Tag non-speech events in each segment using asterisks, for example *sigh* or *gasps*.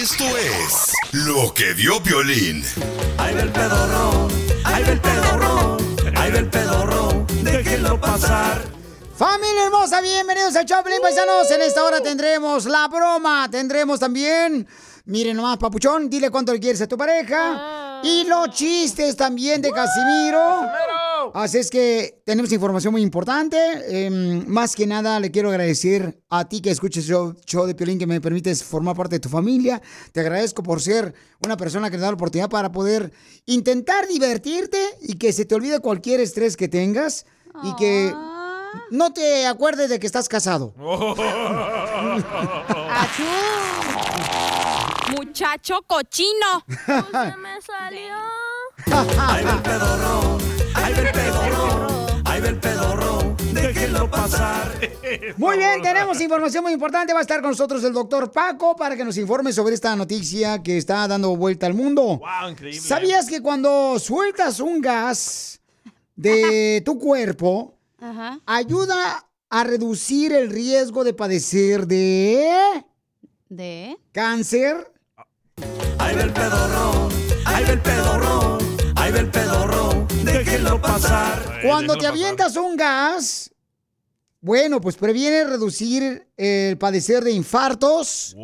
Esto es lo que vio Violín. Ahí va el pedorro, ahí va el pedorro, ahí va el pedorro, déjenlo pasar. Familia hermosa, bienvenidos al Choplin Paisanos. En esta hora tendremos la broma, tendremos también, miren nomás, papuchón, dile cuánto le quieres a tu pareja. Y los chistes también de Casimiro. Así es que tenemos información muy importante. Em, más que nada, le quiero agradecer a ti que escuches el show, de Piolín, que me permites formar parte de tu familia. Te agradezco por ser una persona que te da la oportunidad para poder intentar divertirte y que se te olvide cualquier estrés que tengas y que no te acuerdes de que estás casado. *laughs* Muchacho cochino. *laughs* me salió. *laughs* Ahí va el pedorro, ahí va el pedorro, déjenlo pasar. Muy bien, tenemos información muy importante. Va a estar con nosotros el doctor Paco para que nos informe sobre esta noticia que está dando vuelta al mundo. Wow, increíble. ¿Sabías que cuando sueltas un gas de *laughs* tu cuerpo, Ajá. ayuda a reducir el riesgo de padecer de ¿De? cáncer? Ahí va el pedorro, pasar. Cuando te avientas un gas, bueno, pues previene reducir el padecer de infartos,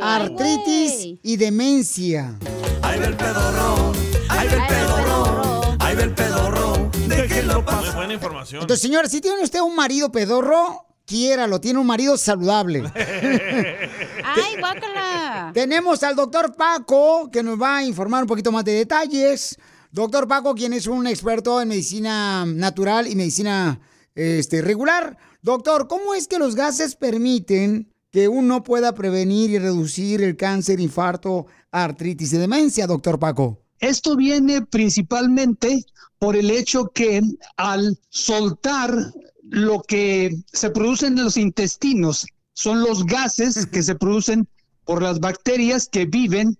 artritis y demencia. Ahí va el pedorro, ahí va el pedorro, ahí va el pedorro, déjenlo pasar. buena información. Entonces, señora, si tiene usted un marido pedorro, quiéralo, tiene un marido saludable. *laughs* ¡Ay, guácala! Tenemos al doctor Paco, que nos va a informar un poquito más de detalles. Doctor Paco, quien es un experto en medicina natural y medicina este, regular. Doctor, ¿cómo es que los gases permiten que uno pueda prevenir y reducir el cáncer, infarto, artritis y demencia, doctor Paco? Esto viene principalmente por el hecho que al soltar lo que se produce en los intestinos son los gases que se producen por las bacterias que viven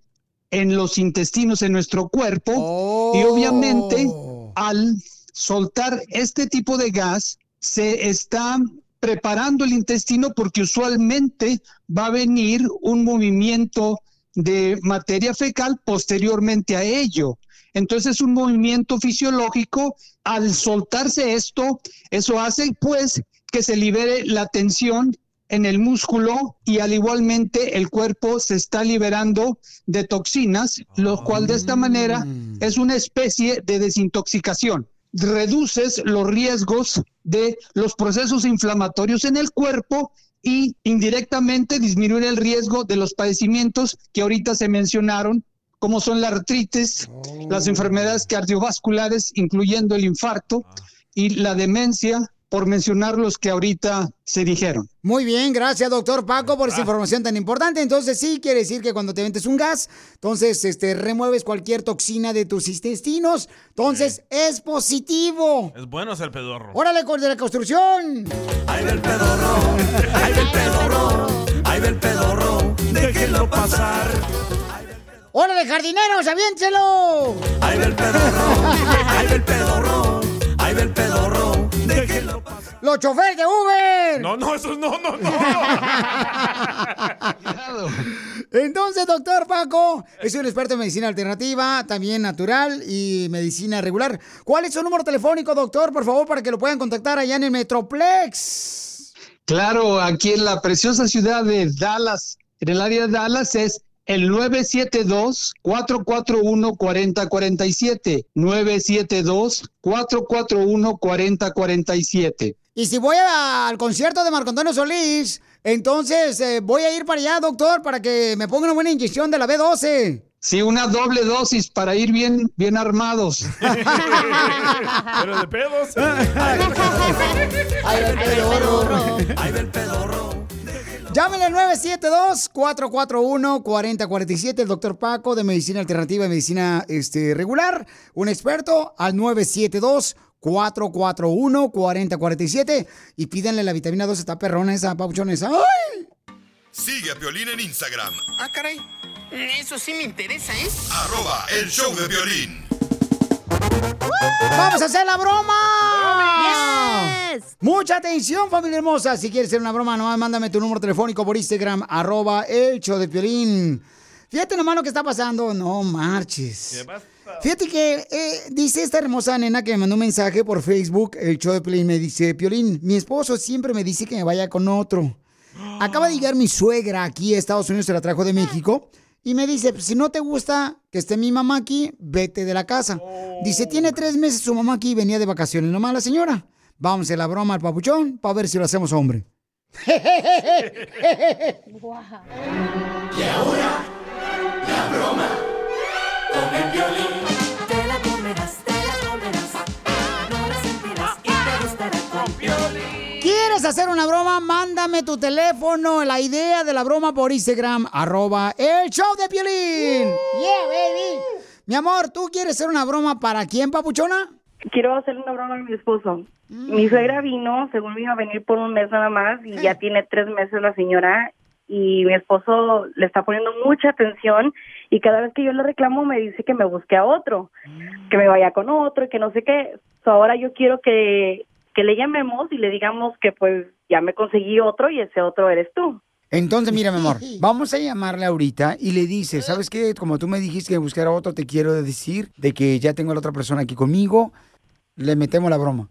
en los intestinos en nuestro cuerpo y obviamente al soltar este tipo de gas se está preparando el intestino porque usualmente va a venir un movimiento de materia fecal posteriormente a ello. Entonces es un movimiento fisiológico. Al soltarse esto, eso hace pues que se libere la tensión en el músculo y al igualmente el cuerpo se está liberando de toxinas, lo cual de esta manera es una especie de desintoxicación. Reduces los riesgos de los procesos inflamatorios en el cuerpo y indirectamente disminuir el riesgo de los padecimientos que ahorita se mencionaron, como son la artritis, las enfermedades cardiovasculares, incluyendo el infarto y la demencia, por mencionar los que ahorita se dijeron. Muy bien, gracias doctor Paco por esa información tan importante. Entonces sí, quiere decir que cuando te metes un gas, entonces este, remueves cualquier toxina de tus intestinos. Entonces es positivo. Es bueno ser pedorro. Órale con de la construcción. Ahí va el pedorro, ahí va el pedorro, ahí va el pedorro, déjenlo pasar. Órale jardineros, aviéntelo. Ahí va el pedorro, Los choferes de Uber. No, no, eso no, no, no. Entonces, doctor Paco, es un experto en medicina alternativa, también natural y medicina regular. ¿Cuál es su número telefónico, doctor, por favor, para que lo puedan contactar allá en el Metroplex? Claro, aquí en la preciosa ciudad de Dallas, en el área de Dallas es el 972-441-4047. 972-441-4047. Y si voy a- al concierto de Marco Antonio Solís, entonces eh, voy a ir para allá, doctor, para que me ponga una buena inyección de la B12. Sí, una doble dosis para ir bien, bien armados. *laughs* Pero de pedos. *laughs* Ay, el pedorro. Ay, del pedorro. Llámenle al 972-441-4047, el doctor Paco de Medicina Alternativa y Medicina este, Regular, un experto al 972-441-4047 y pídanle la vitamina 12, está perrona esa, pauchona esa. ¡Ay! Sigue a Piolín en Instagram, Ah, caray. Eso sí me interesa, ¿eh? arroba el show de violín. ¡Vamos a hacer la broma! Mucha atención, familia hermosa. Si quieres hacer una broma, nomás mándame tu número telefónico por Instagram, arroba el show de Piolín. Fíjate nomás lo que está pasando. No marches. Fíjate que eh, dice esta hermosa nena que me mandó un mensaje por Facebook, el show de Piolín, me dice, Piolín, mi esposo siempre me dice que me vaya con otro. Acaba de llegar mi suegra aquí a Estados Unidos, se la trajo de México, y me dice, si no te gusta que esté mi mamá aquí, vete de la casa. Dice, tiene tres meses su mamá aquí y venía de vacaciones, nomás la señora. Vamos a la broma al papuchón para ver si lo hacemos hombre. *laughs* Y ahora, la broma con el violín. ¿Quieres hacer una broma? Mándame tu teléfono, la idea de la broma por Instagram, arroba el show de Piolín. Yeah, baby. Mi amor, ¿tú quieres hacer una broma para quién, papuchona? Quiero hacerle una broma a mi esposo. Mi suegra vino, según me iba a venir por un mes nada más, y ya tiene tres meses la señora, y mi esposo le está poniendo mucha atención, y cada vez que yo le reclamo me dice que me busque a otro, que me vaya con otro, y que no sé qué. So, ahora yo quiero que, que le llamemos y le digamos que pues ya me conseguí otro, y ese otro eres tú. Entonces, mira, mi amor, *laughs* vamos a llamarle ahorita y le dices, ¿sabes qué? Como tú me dijiste que buscar a otro, te quiero decir de que ya tengo a la otra persona aquí conmigo, le metemos la broma.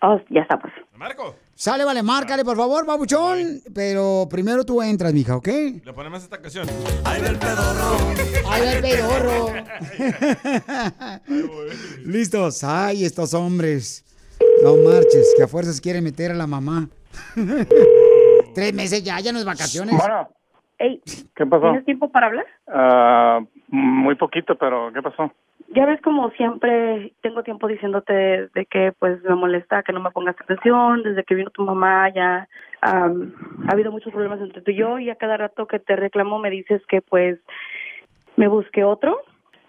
Oh, ya está, pues. Marco. Sale, vale, márcale, por favor, babuchón. Pero primero tú entras, mija, ¿ok? Le ponemos esta canción. Ay, del pedorro. Ay, del pedorro. *laughs* *laughs* Listos. Ay, estos hombres. No marches, que a fuerzas quieren meter a la mamá. *laughs* Tres meses ya, ya no es vacaciones. Bueno. Ey, ¿Qué pasó? ¿tienes tiempo para hablar? Ah, muy poquito, pero ¿qué pasó? Ya ves como siempre tengo tiempo diciéndote de que pues me molesta que no me pongas atención, desde que vino tu mamá ya am, ha habido muchos problemas entre tú y yo y a cada rato que te reclamo me dices que pues me busque otro,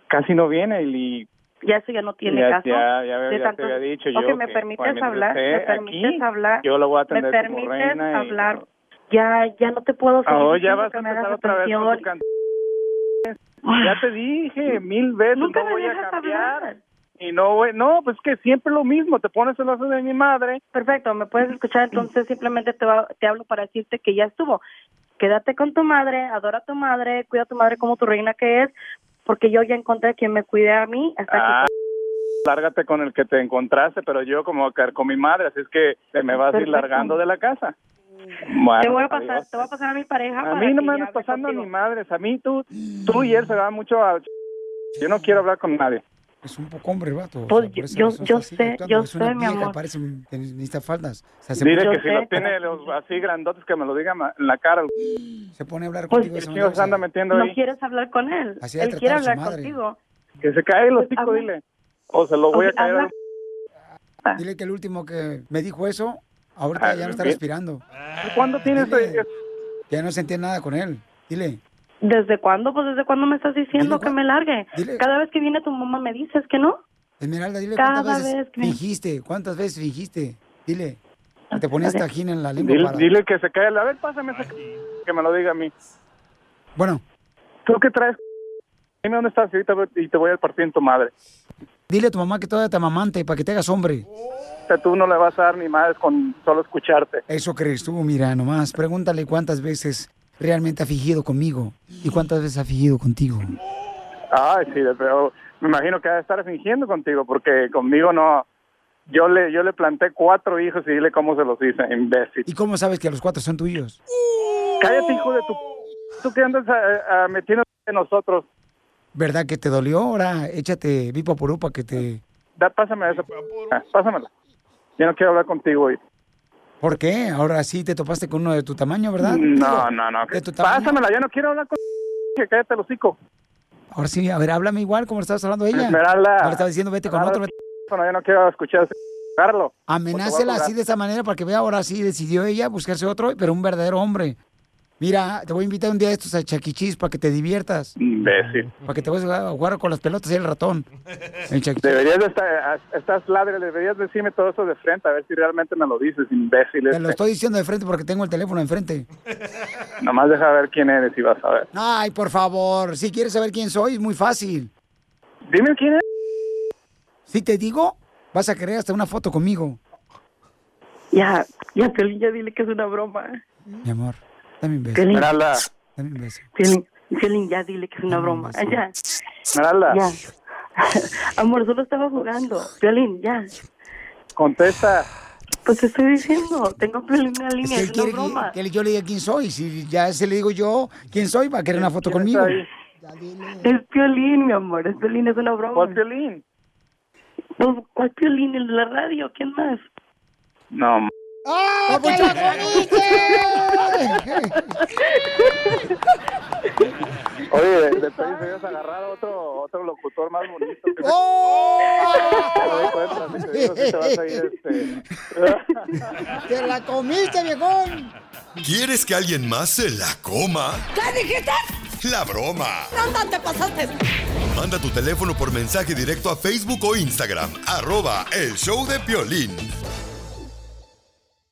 Casi no viene y ya eso ya no tiene ya, caso. ya, ya, de ya tanto- te había dicho yo me que permites hablar, me permites aquí, hablar, yo lo voy a me atender como permites reina y- hablar, ya ya no te puedo seguir Oh, ya vas que a me hagas otra atención. can- Ya te dije mil veces, Nunca no me voy a dejas cambiar. hablar. Y no, voy- no, pues que siempre lo mismo, te pones el lazo de mi madre. Perfecto, me puedes escuchar, entonces simplemente te, va- te hablo para decirte que ya estuvo. Quédate con tu madre, adora a tu madre, cuida a tu madre como tu reina que es, porque yo ya encontré quien me cuide a mí hasta Ah, lárgate con el que te encontraste, pero yo como a caer con mi madre, así es que te me vas a ir largando de la casa. que Bueno, te voy a pasar, adiós. te voy a pasar a mi pareja. A mí no que me andas pasando contigo. ni madres. A mí tú, tú y él se van mucho a... Yo no quiero hablar con nadie. Es un poco hombre, vato. o Pues sea, por esa yo- yo así sé, yo Es una sé, mi vieja, amor. Parece un- que necesita faldas. O sea, se Dile pone- que si lo tiene los, así grandotes que me lo digan en la cara. Se pone a hablar Pues, contigo de esa ¿Qué manera, o se sea, anda metiendo No ahí? quieres hablar con él. Así Él quiere hablar madre. contigo. Que se cae el hocico, Habla. dile. O se lo voy a caer. habla. al- Dile que el último que me dijo eso, ahorita Ah, ya no está ¿qué? respirando. ¿Cuándo tienes Dile, Ya no sentía nada con él. Dile. ¿Desde cuándo? Pues desde cuándo me estás diciendo Dile que me largue. Dile. Cada vez que viene tu mamá me dices que no. Esmeralda, dile Cada cuántas veces vez que- fingiste. ¿Cuántas veces fingiste? Dile. Te ponías tajín en la lengua Dile, para... dile que se cae. A ver, pásame ese que me lo diga a mí. Bueno, ¿Tú qué traes? Dime dónde estás ahorita y te voy a partir en tu madre. dile a tu mamá que todavía te amamante para que te hagas hombre. O sea, tú no le vas a dar ni madres con solo escucharte. Eso crees tú, mira, nomás. Pregúntale cuántas veces realmente ha fingido conmigo y cuántas veces ha fingido contigo. Ay, sí, pero me imagino que va a estar fingiendo contigo porque conmigo no. Yo le yo le planté cuatro hijos y dile cómo se los hice, imbécil. ¿Y cómo sabes que los cuatro son tuyos? Cállate, hijo de tu... tú qué andas ah, ah, metiéndote en nosotros. ¿Verdad que te dolió? Ahora échate Purú para que te... Da, pásame esa. Pásamela. Ya no quiero hablar contigo hoy. ¿Por qué? Ahora sí te topaste con uno de tu tamaño, ¿verdad? No, no, no. ¿De tu tamaño? Pásamela, ya no quiero hablar con *laughs* que cállate el hocico. Ahora sí, a ver, háblame igual como le estabas hablando ella. Esmeralda. Ahora estaba diciendo vete con otro. vete- Bueno, ya no quiero escuchar ese *laughs* Carlos. Amenácela así de esa manera para que vea ahora sí decidió ella buscarse otro, pero un verdadero hombre. Mira, te voy a invitar un día de estos a Chaquichis para que te diviertas. Imbécil. Para que te vayas a jugar con las pelotas y el ratón. En Chaquichis. Deberías de estar, estás ladre, deberías decirme todo eso de frente, a ver si realmente me lo dices, imbécil. Te este. lo estoy diciendo de frente porque tengo el teléfono enfrente. Nomás deja ver quién eres y vas a ver. Ay, por favor, si quieres saber quién soy, es muy fácil. Dime quién es. Si te digo, vas a querer hasta una foto conmigo. Ya, ya, Piolín, ya dile que es una broma. Mi amor, dame un beso. Piolín, Esmeralda, Dame un beso. Piolín, Piolín, ya dile que es una broma. *laughs* Ya, Esmeralda, ya. Amor, solo estaba jugando. Piolín, ya. contesta. Pues te estoy diciendo, tengo a Piolín en la Es línea, que es, él una quiere que, broma. que yo le diga quién soy. Si ya se le digo yo quién soy, va a querer una foto ¿Quién conmigo. Es Piolín, mi amor, es Piolín, es una broma. ¿Cuál violín? Pues, ¿Cuál Piolín? ¿El de la radio? ¿Quién más? No, ¡Ah, comiste! Oye, de, se agarrado otro, otro locutor más bonito. Que ¡Oh! Este... ¡Te la comiste, viejón! ¿Quieres que alguien más se la coma? ¿Qué dijiste? La broma. ¿Dónde te pasaste? Manda tu teléfono por mensaje directo a Facebook o Instagram. Arroba el show de Piolín.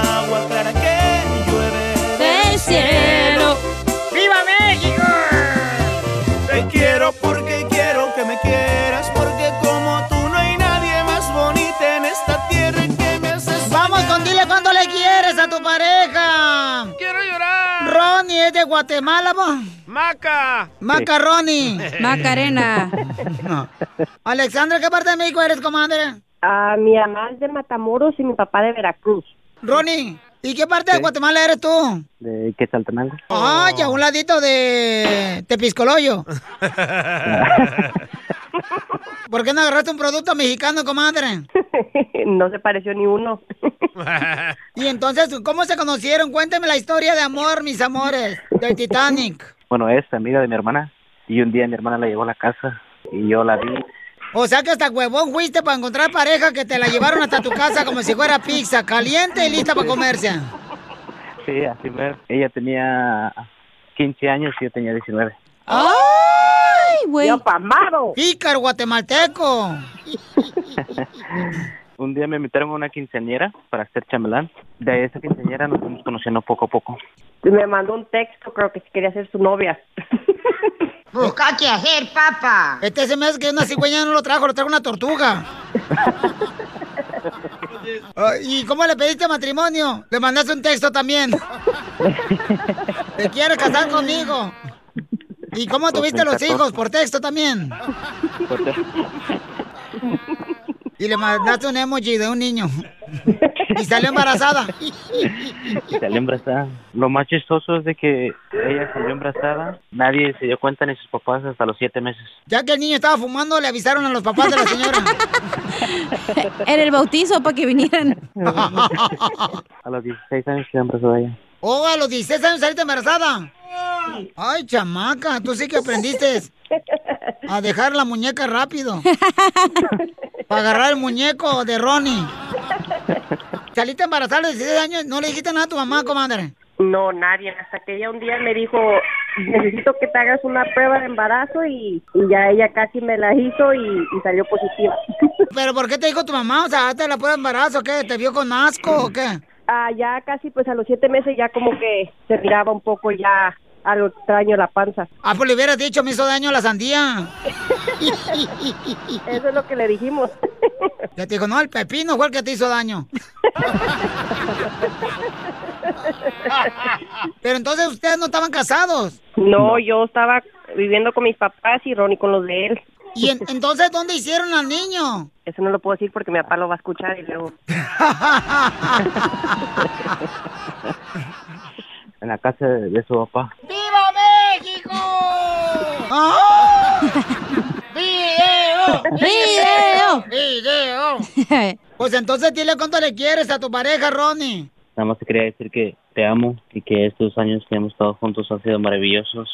agua clara que llueve del cielo. ¡Viva México! Te quiero porque quiero que me quieras, porque como tú no hay nadie más bonita en esta tierra en que me haces. Vamos con dile cuánto le quieres a tu pareja. Quiero llorar. Ronnie es de Guatemala, po. Maca. Macaroni. *laughs* Macarena. Alexandra, ¿qué parte de México eres, comadre? Ah, mi mamá es de Matamoros y mi papá de Veracruz. Ronnie, ¿y qué parte de Guatemala eres tú? ¿De Quetzaltenango? Ay, a un ladito de Tepiscoloyo. *laughs* ¿Por qué no agarraste un producto mexicano, comadre? *laughs* no se pareció ni uno. *laughs* Y entonces, ¿cómo se conocieron? Cuénteme la historia de amor, mis amores, del Titanic. Bueno, es amiga de mi hermana. Y un día mi hermana la llevó a la casa y yo la vi. O sea que hasta huevón fuiste para encontrar pareja que te la llevaron hasta tu casa como si fuera pizza, caliente y lista para comerse. Sí, así ver. Ella tenía 15 años y yo tenía 19. ¡Ay, güey! ¡Yo pamado! ¡Pícaro guatemalteco! *laughs* Un día me invitaron a una quinceañera para hacer chamelán. De esa quinceañera nos fuimos conociendo poco a poco. Me mandó un texto, creo que quería ser su novia. *laughs* Busca qué hacer, papá. Este se me hace que una cigüeña no lo trajo, lo trajo una tortuga. *laughs* ¿Y cómo le pediste matrimonio? Le mandaste un texto también. ¿Te quieres casar conmigo? ¿Y cómo tuviste los 2014. hijos? ¿Por texto también? Y le mandaste un emoji de un niño. Y salió embarazada. *laughs* Salió embarazada. Lo más chistoso es de que ella salió embarazada. Nadie se dio cuenta ni sus papás hasta los siete meses. Ya que el niño estaba fumando, le avisaron a los papás de la señora. *laughs* En el bautizo para que vinieran. *laughs* A los 16 años quedó embarazada ella. Oh, a los 16 años saliste embarazada. Ay, chamaca, tú sí que aprendiste a dejar la muñeca rápido. Para agarrar el muñeco de Ronnie. Saliste embarazada los 16 años, no le dijiste nada a tu mamá, comadre. No, nadie. Hasta que ella un día me dijo, necesito que te hagas una prueba de embarazo y, y ya ella casi me la hizo y, y salió positiva. *laughs* ¿Pero por qué te dijo tu mamá? O sea, ¿te la prueba de embarazo qué? ¿Te vio con asco o qué? Ah, ya casi, pues a los siete meses ya como que se miraba un poco ya algo extraño la panza. Ah, pues le hubieras dicho, me hizo daño la sandía. *laughs* Eso es lo que le dijimos. *laughs* Ya te dijo, no, el pepino fue el que te hizo daño. *laughs* Pero entonces ustedes no estaban casados. No, yo estaba viviendo con mis papás y Ronnie con los de él. ¿Y en- entonces dónde hicieron al niño? Eso no lo puedo decir porque mi papá lo va a escuchar y luego... En la casa de, de su papá. ¡Viva México! ¡Ah! *laughs* ¡Video! ¡Video! ¡Video! *laughs* Pues entonces dile cuánto le quieres a tu pareja, Ronnie. Nada más te quería decir que te amo y que estos años que hemos estado juntos han sido maravillosos.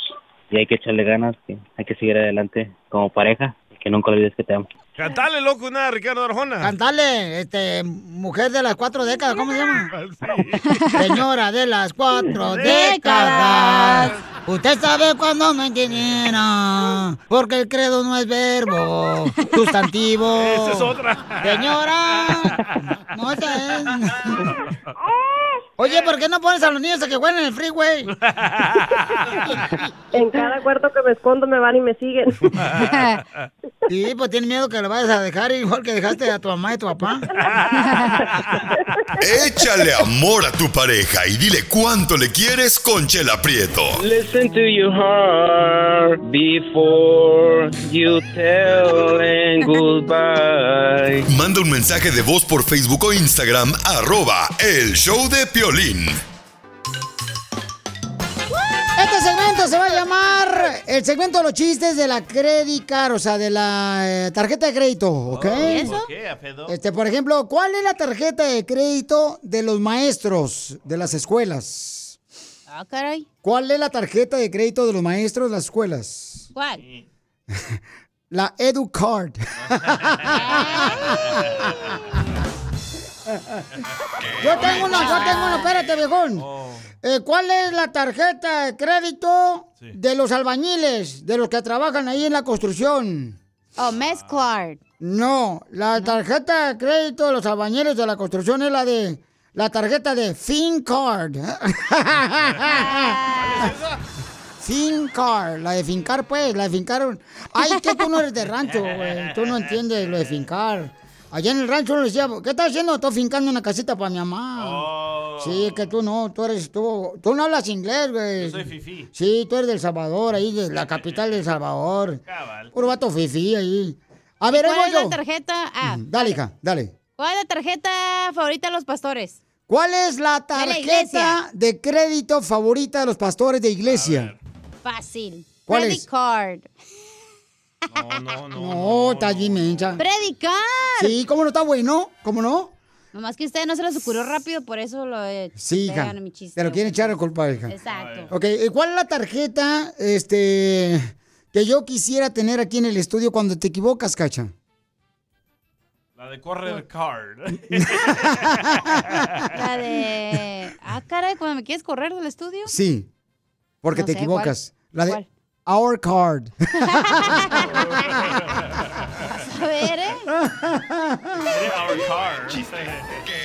Y hay que echarle ganas, que hay que seguir adelante como pareja y que nunca olvides que te amo. Cantale, loco, una Ricardo Arjona. Cantale, este, mujer de las cuatro décadas, ¿cómo se llama? Señora de las cuatro *laughs* décadas. Usted sabe cuándo no entendiera, porque el credo no es verbo, sustantivo. *laughs* Esa es otra. Señora, no es. Oye, ¿por qué no pones a los niños a que jueguen en el freeway? En cada cuarto que me escondo me van y me siguen. *laughs* Sí, pues tiene miedo que lo vayas a dejar igual que dejaste a tu mamá y tu papá. *laughs* Échale amor a tu pareja y dile cuánto le quieres con Chela Prieto. Listen to your heart before you tell and goodbye. Manda un mensaje de voz por Facebook o Instagram, arroba el show de Piolín. El segmento de los chistes de la credit card, o sea, de la eh, tarjeta de crédito, ¿ok? ¿Y eso? Este, por ejemplo, ¿cuál es la tarjeta de crédito de los maestros de las escuelas? Ah, caray. ¿Cuál es la tarjeta de crédito de los maestros de las escuelas? ¿Cuál? *laughs* La EduCard. *laughs* *laughs* yo tengo una, yo tengo una, espérate, viejón. Eh, ¿Cuál es la tarjeta de crédito de los albañiles, de los que trabajan ahí en la construcción? Oh, Mezclard. No, la tarjeta de crédito de los albañiles de la construcción es la de la tarjeta de FinCard. *laughs* FinCard, la de fincar, pues, la de fincar. Ay, es que tú no eres de rancho, güey. Tú no entiendes lo de fincar. Allá en el rancho uno decía, ¿qué estás haciendo? Estoy fincando una casita para mi mamá. Sí, es que tú no, tú eres, tú, tú no hablas inglés, güey. Yo soy fifí. Sí, tú eres del Salvador, ahí, de la capital del Salvador. Cabal. Puro vato fifí ahí. A ver, ¿Cuál es la yo. tarjeta? Ah, Dale, hija, dale. ¿Cuál es la tarjeta favorita de los pastores? ¿Cuál es la tarjeta de crédito favorita de los pastores de iglesia? Fácil. ¿Cuál Credit es? card. No, está allí, mensa. Predicar. Sí, ¿cómo no está bueno? ¿Cómo no? Nomás que a ustedes no se les ocurrió rápido, por eso lo he Sí, hija. mi chiste. Te lo quieren echar a culpa, hija. Exacto. Ok, ¿y ¿cuál es la tarjeta este, que yo quisiera tener aquí en el estudio cuando te equivocas, cacha? La de correr card. *laughs* La de. Ah, caray, cuando me quieres correr del estudio. Sí, porque No te sé, equivocas. La de ¿Cuál? Our Card. *laughs* A ver, ¿eh? Qué buen chiste. Qué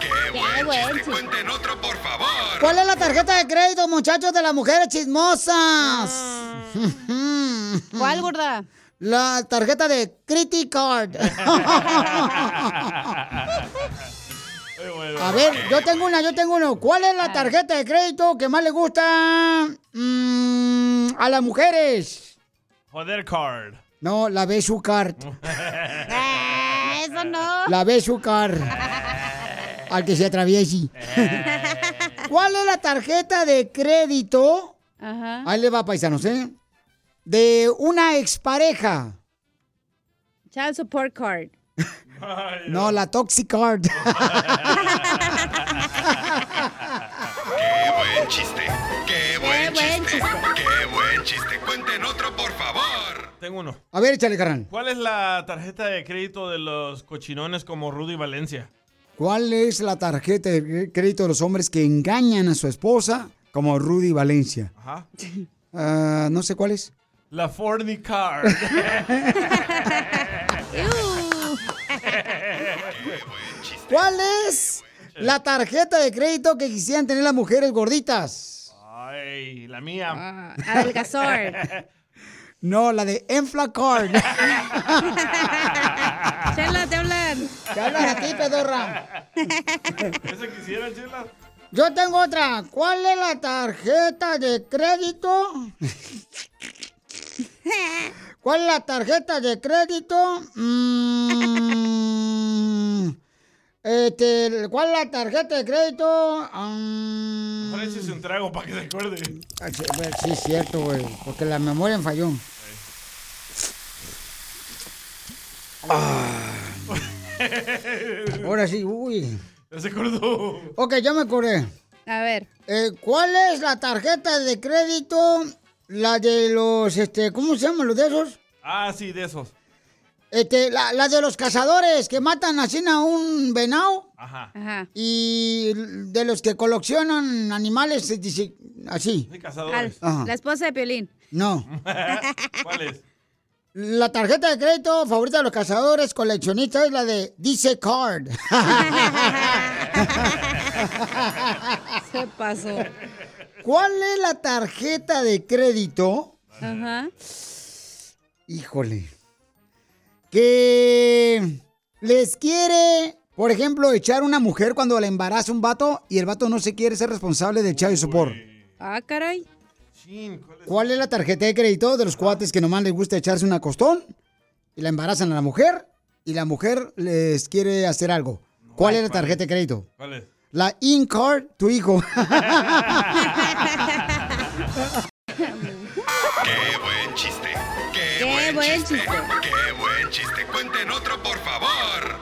Qué buen chiste. Cuenten otro, por favor. ¿Cuál es la tarjeta de crédito, muchachos, de las mujeres chismosas? ¿Cuál, gorda? La tarjeta de Credit Card. *laughs* A ver, yo tengo una, yo tengo uno. ¿Cuál es la tarjeta de crédito que más le gusta mm, a las mujeres? Joder card. No, la Besu Card. *laughs* Eso no. La Besu Card. *laughs* Al que se atraviese. ¿Cuál es la tarjeta de crédito? Ajá. Ahí le va, paisanos, ¿eh? De una expareja. Child support card. *laughs* No, la Toxic Card. ¡Qué buen chiste! ¡Qué buen chiste! ¡Qué buen chiste! Cuenten otro, por favor. Tengo uno. A ver, échale, carnal. ¿Cuál es la tarjeta de crédito de los cochinones como Rudy Valencia? ¿Cuál es la tarjeta de crédito de los hombres que engañan a su esposa como Rudy Valencia? Ajá. Ah, no sé cuál es. La Fordy Card. *laughs* *laughs* ¿Cuál es la tarjeta de crédito que quisieran tener las mujeres gorditas? Ay, la mía. Adelgazor. *laughs* No, la de Enflacard. *laughs* Chela, te hablan. Te hablan a ti, pedorra. ¿Esa quisiera, Chela? Yo tengo otra. ¿Cuál es la tarjeta de crédito? ¿Cuál es la tarjeta de crédito? Mm, este, ¿Cuál es la tarjeta de crédito? Mm, Mejor échese un trago para que se acuerde. ah, sí, sí, es cierto, güey. Porque la memoria me falló. Ah. Ahora sí, uy. Ya se acordó. Ok, ya me acordé. A ver. Eh, ¿Cuál es la tarjeta de crédito? La de los, este, ¿cómo se llaman los de esos? Ah, sí, de esos. Este, la, la de los cazadores que matan así a un venado. Ajá. Ajá. Y de los que coleccionan animales, eh, así. Sí, Al- cazadores. Ajá. la esposa de Piolín. No. *laughs* ¿Cuál es? La tarjeta de crédito favorita de los cazadores coleccionistas es la de Dice Card. *laughs* Se pasó. ¿Cuál es la tarjeta de crédito? Ajá. Híjole. Que les quiere, por ejemplo, echar una mujer cuando la embaraza un vato y el vato no se quiere ser responsable del child support. Ah, caray. ¿cuál es? ¿Cuál es la tarjeta de crédito de los cuates que nomás les gusta echarse una costón y la embarazan a la mujer y la mujer les quiere hacer algo? ¿Cuál es la tarjeta de crédito? ¿Cuál es? La in-card, tu hijo. *laughs* ¡Qué buen chiste! ¡Qué, Qué buen, buen chiste! chiste. ¡Qué buen chiste! Cuenten otro, por favor.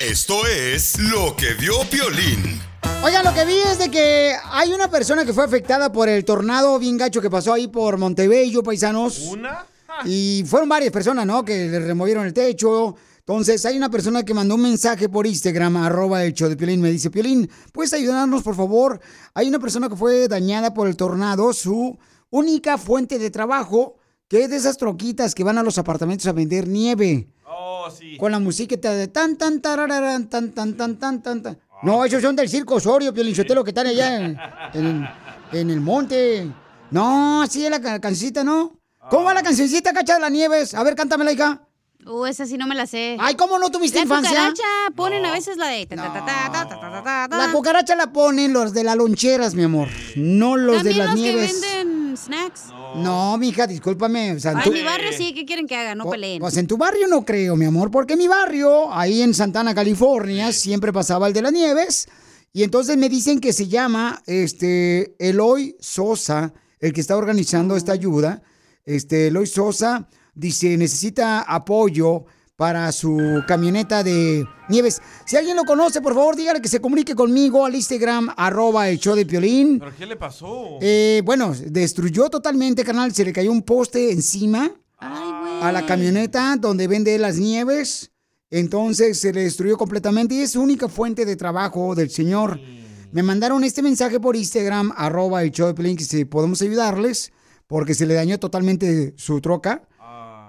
Esto es lo que vio Piolín. Oigan, lo que vi es de que hay una persona que fue afectada por el tornado bien gacho que pasó ahí por Montebello, paisanos. ¿Una? Y fueron varias personas, ¿no? Que le removieron el techo. Entonces, hay una persona que mandó un mensaje por Instagram, arroba el show de Piolín. Me dice, Piolín, ¿puedes ayudarnos, por favor? Hay una persona que fue dañada por el tornado. Su única fuente de trabajo que es de esas troquitas que van a los apartamentos a vender nieve. Oh, sí. Con la musiquita de tan, tan, tarararán, tan, tan, tan, tan, tan, tan. Oh. No, ah. esos son del circo Osorio, Piolinchotelo, que están allá *laughs* en, en, el monte. No, así es la cancita, ¿no? ¿Cómo va la ah. cancioncita, Cacha de las Nieves? A ver, cántamela, hija. Uh, esa sí no me la sé. Ay, ¿cómo no tuviste infancia? La cucaracha ponen a veces la de... La cucaracha la ponen los de las loncheras, mi amor. No los de las los nieves. Que venden snacks. No, mija, discúlpame. O sea, en tu- mi barrio sí, ¿qué quieren que haga? No peleen. Pues en tu barrio no creo, mi amor, porque mi barrio, ahí en Santana, California, siempre pasaba el de las nieves. Y entonces me dicen que se llama este Eloy Sosa, el que está organizando esta ayuda. Este Eloy Sosa dice, necesita apoyo para su camioneta de nieves. Si alguien lo conoce, por favor, dígale que se comunique conmigo al Instagram, arroba el show de Piolín. ¿Pero qué le pasó? Eh, bueno, destruyó totalmente, canal. Se le cayó un poste encima a la camioneta donde vende las nieves. Entonces se le destruyó completamente y es su única fuente de trabajo del señor. Me mandaron este mensaje por Instagram, arroba el show de Pelín, que si podemos ayudarles, porque se le dañó totalmente su troca.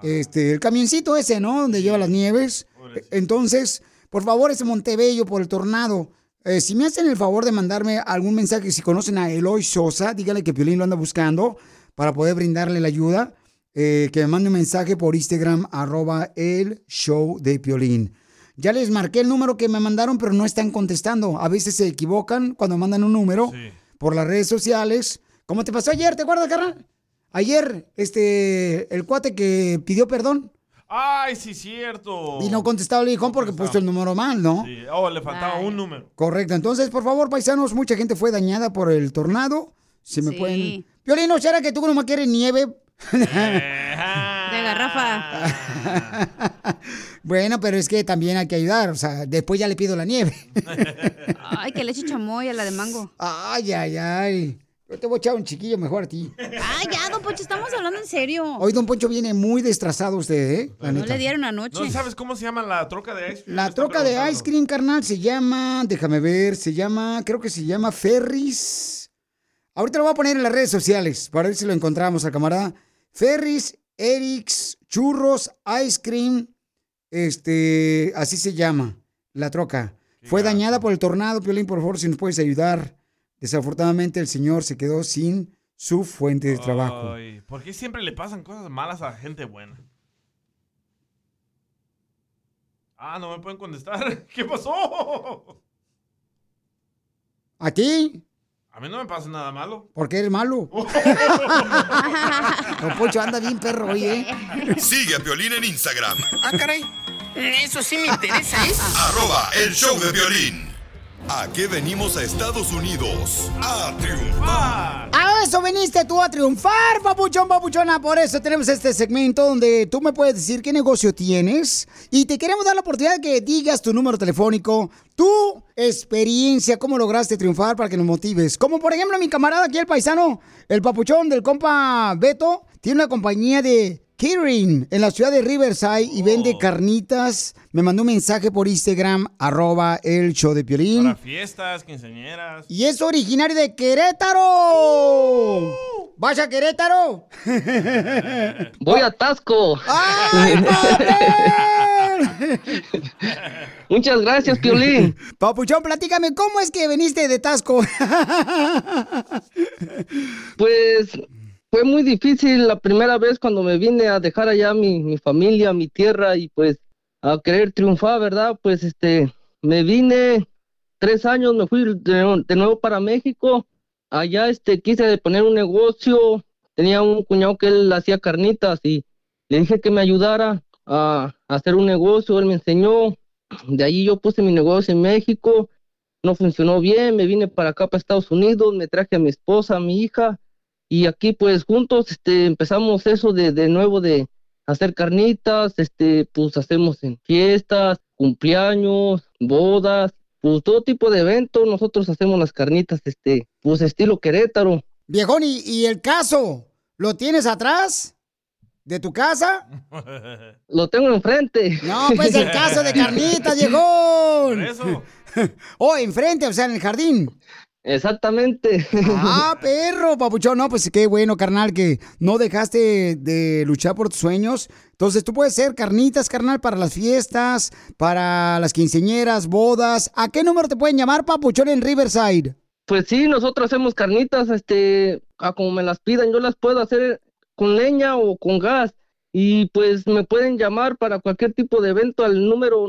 Este, el camioncito ese, ¿no? Donde lleva las nieves. Entonces, por favor, ese Montebello por el tornado. eh, si me hacen el favor de mandarme algún mensaje, si conocen a Eloy Sosa, díganle que Piolín lo anda buscando para poder brindarle la ayuda. eh, que me mande un mensaje por Instagram, arroba el show de Piolín. Ya les marqué el número que me mandaron, pero no están contestando. A veces se equivocan cuando mandan un número por las redes sociales. ¿Cómo te pasó ayer? ¿Te acuerdas, carnal? Ayer, este, el cuate que pidió perdón Ay, sí, cierto. y no contestaba el hijo porque puso el número mal, ¿no? Sí. Oh, le faltaba un número. Correcto. Entonces, por favor, paisanos, mucha gente fue dañada por el tornado. Si me Sí. pueden. Violino, ¿será que tú no quieres nieve? *laughs* De garrafa. *laughs* bueno, pero es que también hay que ayudar. O sea, después ya le pido la nieve. *laughs* Ay, que leche chamoy a la de mango. ay, ay, ay. Yo te voy a echar un chiquillo mejor a ti. Ay, ya, don Poncho, estamos hablando en serio. Hoy Don Poncho viene muy destrozado usted, ¿eh? La No neta. le dieron anoche. ¿No sabes cómo se llama la troca de ice cream? La troca de ice cream, carnal, se llama, déjame ver, se llama, creo que se llama Ferris. Ahorita lo voy a poner en las redes sociales para ver si lo encontramos al camarada. Ferris, Eric's, Churros, Ice Cream, este, así se llama, la troca. Fue dañada por el tornado, Piolín, por favor, si nos puedes ayudar. Desafortunadamente el señor se quedó sin su fuente de trabajo. Ay, ¿Por qué siempre le pasan cosas malas a gente buena? Ah, no me pueden contestar. *laughs* ¿Qué pasó? ¿A ti? A mí no me pasa nada malo. Porque eres malo. *laughs* Don Poncho anda bien perro hoy, ¿eh? Sigue a Piolín en Instagram, Ah, caray. Eso sí me interesa, ¿eh? arroba el show de violín. ¿A qué venimos a Estados Unidos? A triunfar. A eso viniste tú a triunfar, papuchón, papuchona. Por eso tenemos este segmento donde tú me puedes decir qué negocio tienes y te queremos dar la oportunidad de que digas tu número telefónico, tu experiencia, cómo lograste triunfar para que nos motives. Como por ejemplo mi camarada aquí, el paisano, el papuchón del compa Beto, tiene una compañía de catering en la ciudad de Riverside y vende carnitas. Me mandó un mensaje por Instagram, arroba el show de Piolín. Para fiestas, quinceañeras. Y es originario de Querétaro. ¿Vaya Querétaro? *laughs* Voy a Tasco. ¡Ay, Muchas gracias, Piolín. *laughs* Papuchón, platícame, ¿cómo es que viniste de Tasco? Pues fue muy difícil la primera vez cuando me vine a dejar allá mi, mi familia, mi tierra y pues a querer triunfar, ¿verdad? Pues este, me vine tres años, me fui de, de nuevo para México. Allá este, quise poner un negocio, tenía un cuñado que él hacía carnitas y le dije que me ayudara a, a hacer un negocio, él me enseñó. De ahí yo puse mi negocio en México, no funcionó bien, me vine para acá, para Estados Unidos, me traje a mi esposa, a mi hija, y aquí pues juntos este, empezamos eso de, de nuevo de hacer carnitas, este, pues hacemos en fiestas, cumpleaños, bodas, pues todo tipo de eventos, nosotros hacemos las carnitas, este, pues estilo Querétaro. Viejón, ¿y, y el caso? ¿Lo tienes atrás? ¿De tu casa? *laughs* Lo tengo enfrente. No, pues el caso de carnitas, viejón. Por eso. *laughs* Oh, enfrente, o sea, en el jardín. Exactamente. *laughs* Ah, perro, papuchón. No, pues qué bueno, carnal, que no dejaste de luchar por tus sueños. Entonces tú puedes ser carnitas, carnal, para las fiestas, para las quinceñeras, bodas. ¿A qué número te pueden llamar, papuchón, en Riverside? Pues sí, nosotros hacemos carnitas, este, a como me las pidan, yo las puedo hacer con leña o con gas. Y pues me pueden llamar para cualquier tipo de evento al número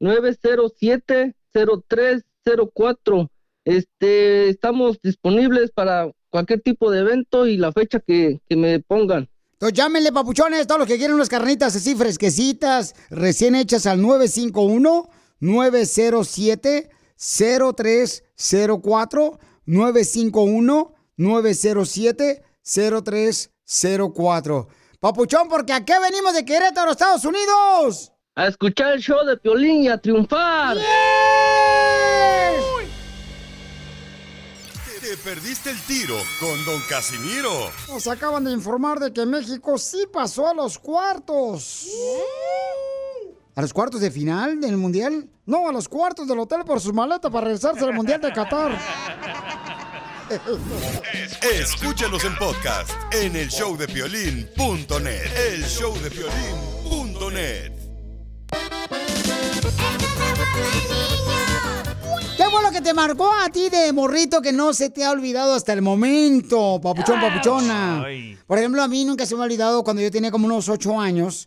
951-907-0304. Este, estamos disponibles para cualquier tipo de evento y la fecha que, que me pongan. Entonces llámenle, papuchones, todos los que quieren unas carnitas así fresquecitas, recién hechas al 951-907-0304. 951-907-0304. Papuchón, porque aquí venimos de Querétaro, Estados Unidos. A escuchar el show de Piolín y a triunfar. Te perdiste el tiro con Don Casimiro. Nos acaban de informar de que México sí pasó a los cuartos. ¿A los cuartos de final del Mundial? No, a los cuartos del hotel por su maleta para regresarse al Mundial de Qatar. Escúchanos en podcast en el showdepiolín.net. El showdepiolín.net. ¿Qué fue lo que te marcó a ti de morrito que no se te ha olvidado hasta el momento, papuchón, papuchona? Ay. Por ejemplo, a mí nunca se me ha olvidado cuando yo tenía como unos ocho años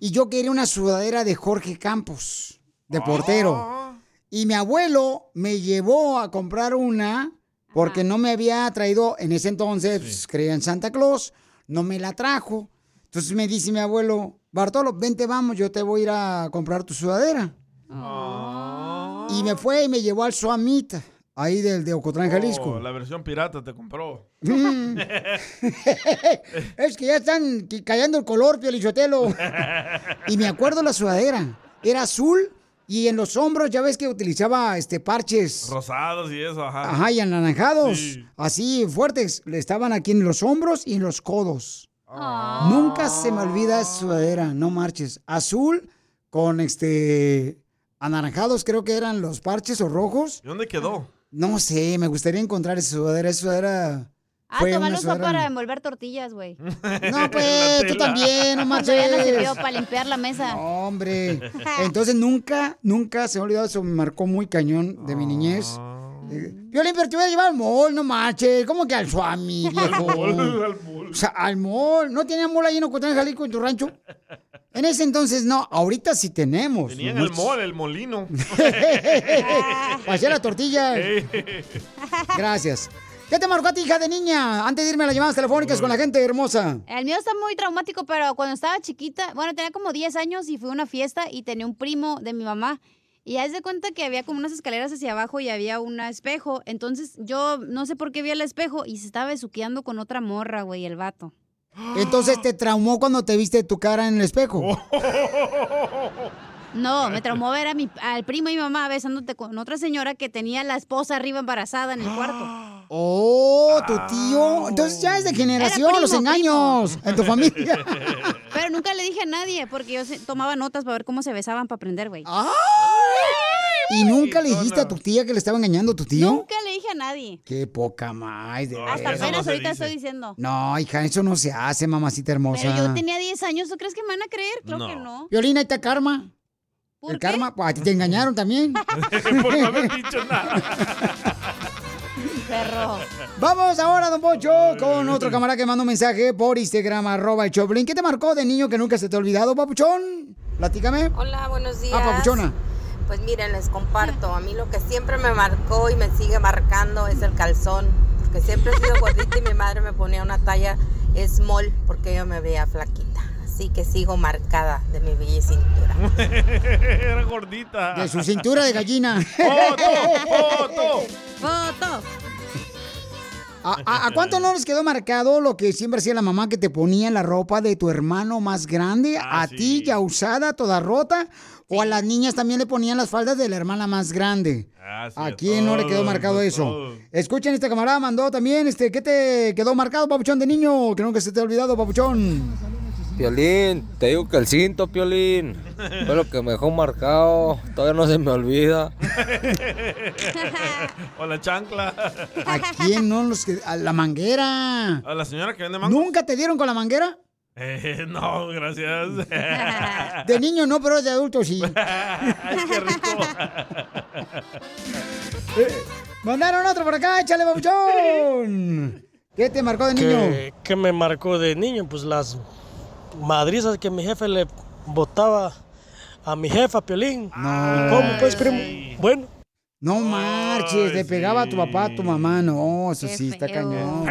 y yo quería una sudadera de Jorge Campos, de Ah. portero. Y mi abuelo me llevó a comprar una porque no me había traído en ese entonces, pues, creía en Santa Claus, no me la trajo. Entonces me dice mi abuelo, Bartolo, vente, vamos, yo te voy a ir a comprar tu sudadera. Y me fue y me llevó al Suamit, ahí del de Ocotlán, Jalisco. Oh, la versión pirata te compró. Mm. *laughs* es que ya están callando el color, Piolichotelo. *laughs* Y me acuerdo la sudadera. Era azul y en los hombros ya ves que utilizaba este parches. Rosados y eso, ajá. Ajá, y anaranjados. Sí. Así fuertes. Le estaban aquí en los hombros y en los codos. Nunca se me olvida esa sudadera, no marches. Azul con este anaranjados, creo que eran los parches o rojos. ¿Y dónde quedó? No sé, me gustaría encontrar esa sudadera. Esa sudadera. Ah, fue sudadera- para envolver tortillas, güey. *laughs* No, pues, *laughs* tú también, no *laughs* Cuando ya no marches. sirvió para limpiar la mesa. Hombre, entonces nunca, nunca se me ha olvidado eso, me marcó muy cañón de mi niñez. Eh, Violín, pero te voy a llevar al mall, no marches. ¿Cómo que al Suami, viejo? mall, al mall. O sea, al mall. ¿No tenía mall ahí en Ocotlán, Jalisco, en tu rancho? En ese entonces no, ahorita sí tenemos. Tenían el mol, el molino. *laughs* *laughs* Hacer la tortilla. *laughs* Gracias. ¿Qué te marcó a ti, hija de niña? Antes de irme a las llamadas telefónicas con la gente hermosa. El mío está muy traumático, pero cuando estaba chiquita, bueno, tenía como 10 años y fui a una fiesta y tenía un primo de mi mamá. Y haz de cuenta que había como unas escaleras hacia abajo y había un espejo. Entonces yo no sé por qué vi el espejo y se estaba besuqueando con otra morra, güey, el vato. Entonces te traumó cuando te viste tu cara en el espejo. *laughs* No, me traumó ver a mi, al primo y mi mamá besándote con otra señora que tenía la esposa arriba embarazada en el cuarto. *gasps* Oh, tu tío. Entonces ya es de generación Era los primo, engaños en tu familia. *laughs* Pero nunca le dije a nadie porque yo tomaba notas para ver cómo se besaban para aprender, güey. ¿Y nunca le dijiste a tu tía que le estaba engañando a tu tío? Nunca dije a nadie. Qué poca más. de Hasta apenas ahorita estoy diciendo. No, hija, eso no se hace, mamacita hermosa. Pero yo tenía 10 años, ¿tú crees que me van a creer? Creo que no. Violina, ahí está Karma. ¿Por el qué? karma, pues a ti te engañaron también. *laughs* Por no haber dicho nada. *laughs* Perro. Vamos ahora, don Pocho, con otro camarada que manda un mensaje por Instagram, arroba el Choplin. ¿Qué te marcó de niño que nunca se te ha olvidado, papuchón? Platícame. Hola, buenos días. Ah, papuchona. Pues miren, les comparto. A mí lo que siempre me marcó y me sigue marcando es el calzón. Porque siempre he sido gordita y mi madre me ponía una talla small porque yo me veía flaquita. Así que sigo marcada de mi bella cintura. *laughs* Era gordita. De su cintura de gallina. ¡Foto! ¡Foto! ¿A, a- a cuánto no les quedó marcado lo que siempre hacía la mamá que te ponía la ropa de tu hermano más grande? Ah, a ti ya usada, toda rota. O a las niñas también le ponían las faldas de la hermana más grande. Ah, sí, ¿A quién no le quedó marcado a eso? Escuchen, este camarada mandó también, este, ¿qué te quedó marcado, papuchón de niño? Que nunca se te ha olvidado, papuchón. Piolín, te digo que el cinto, Piolín, fue lo que me dejó marcado, todavía no se me olvida. *laughs* o la chancla. ¿A quién no los que- A la manguera. A la señora que vende mango. ¿Nunca te dieron con la manguera? Eh, no, gracias. *laughs* De niño no, pero de adulto sí. *laughs* Ay, qué rico. *laughs* Mandaron otro por acá, échale, papuchón. ¿Qué te marcó de niño? que, que me marcó de niño, pues las madrizas que mi jefe le botaba a mi jefa, Piolín. ¿Y ¿Cómo pues, primo? Bueno. No marches, le pegaba a tu papá, a tu mamá. No, eso Qué sí, está feo. cañón.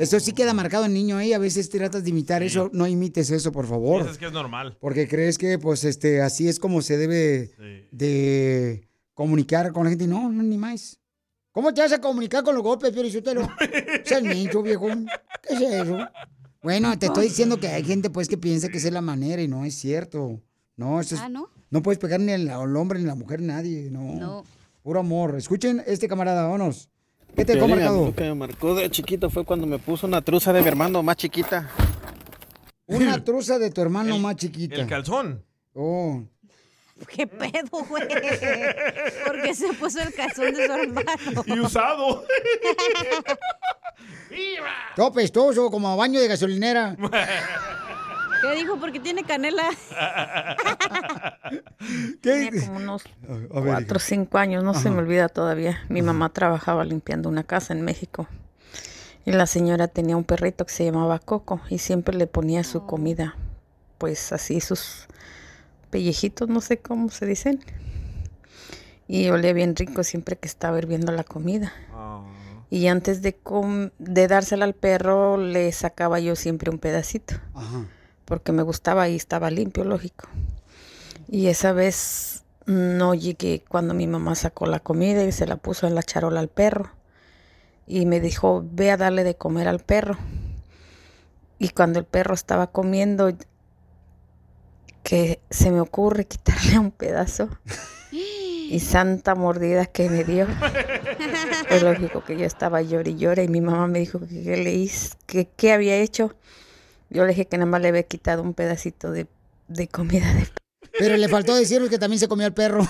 Eso sí queda marcado en niño ahí. A veces tratas de imitar eso. No imites eso, por favor. Piensas que es normal. Porque crees que, pues, este, así es como se debe de comunicar con la gente. No, no, ni más. ¿Cómo te vas a comunicar con los golpes, Pio Sotelo? *laughs* Seas menso, viejo. ¿Qué es eso? Bueno, te estoy diciendo que hay gente, pues, que piensa que esa es la manera y no es cierto. No, eso es... Ah, ¿no? No puedes pegar ni al, al hombre ni a la mujer, nadie, no. No. Puro amor. Escuchen este camarada, vámonos. ¿Qué te dejó marcado? Lo que me marcó de chiquito fue cuando me puso una truza de mi hermano más chiquita. Una *laughs* truza de tu hermano más chiquita. El calzón. Oh. *laughs* ¿Qué pedo, güey? ¿Por qué se puso el calzón de su hermano? Y usado. *laughs* Todo pestoso, como a baño de gasolinera. ¿Qué dijo? Porque tiene canela. *laughs* Tenía como unos A ver, cuatro o cinco años, no se Ajá. me olvida todavía. Mi mamá trabajaba limpiando una casa en México. Y la señora tenía un perrito que se llamaba Coco y siempre le ponía su comida, pues así sus pellejitos, no sé cómo se dicen. Y olía bien rico siempre que estaba hirviendo la comida. Y antes de, com- de dársela al perro, le sacaba yo siempre un pedacito. Porque me gustaba y estaba limpio, lógico. Y esa vez no llegué cuando mi mamá sacó la comida y se la puso en la charola al perro. Y me dijo, ve a darle de comer al perro. Y cuando el perro estaba comiendo, que se me ocurre quitarle un pedazo. Y *gasps* santa mordida que me dio. *laughs* Es lógico que yo estaba llore y llore y mi mamá me dijo que qué le hice, que qué había hecho. Yo le dije que nada más le había quitado un pedacito de, de comida de Pero le faltó decirnos que también se comió el perro.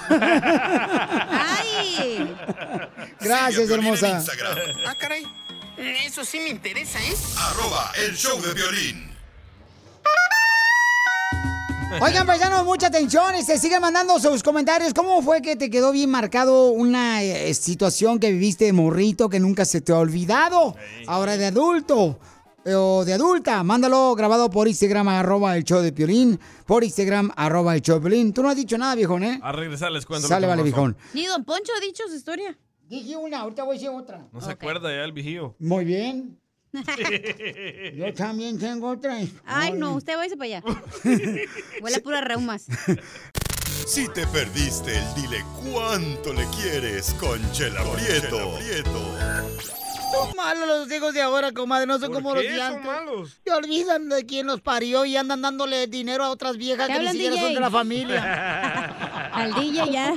¡Ay! Gracias, hermosa. Ah, caray. Eso sí me interesa, ¿eh? Arroba el show de violín. Oigan, paisanos, mucha atención. Se siguen mandando sus comentarios. ¿Cómo fue que te quedó bien marcado una eh, situación que viviste de morrito que nunca se te ha olvidado? Ahora de adulto o de adulta. Mándalo grabado por Instagram, arroba el show de Piolín. Por Instagram, arroba el show de Piolín. Tú no has dicho nada, viejón, ¿eh? A regresar les cuento. lo Sale, que vale, viejón. Ni Don Poncho ha dicho su historia. Dije una, ahorita voy a decir otra. No se acuerda ya el vigío. Muy bien. *laughs* Yo también tengo otra. Ay, no, usted váyase para allá. *laughs* Huele a puras reumas. *laughs* Si te perdiste el dile cuánto le quieres con Chela Prieto. Son malos los hijos de ahora, comadre, no son ¿Por como qué los de son antes. malos? Se olvidan de quién los parió y andan dándole dinero a otras viejas que ni siquiera DJ. son de la familia. *laughs* *laughs* Al DJ ya.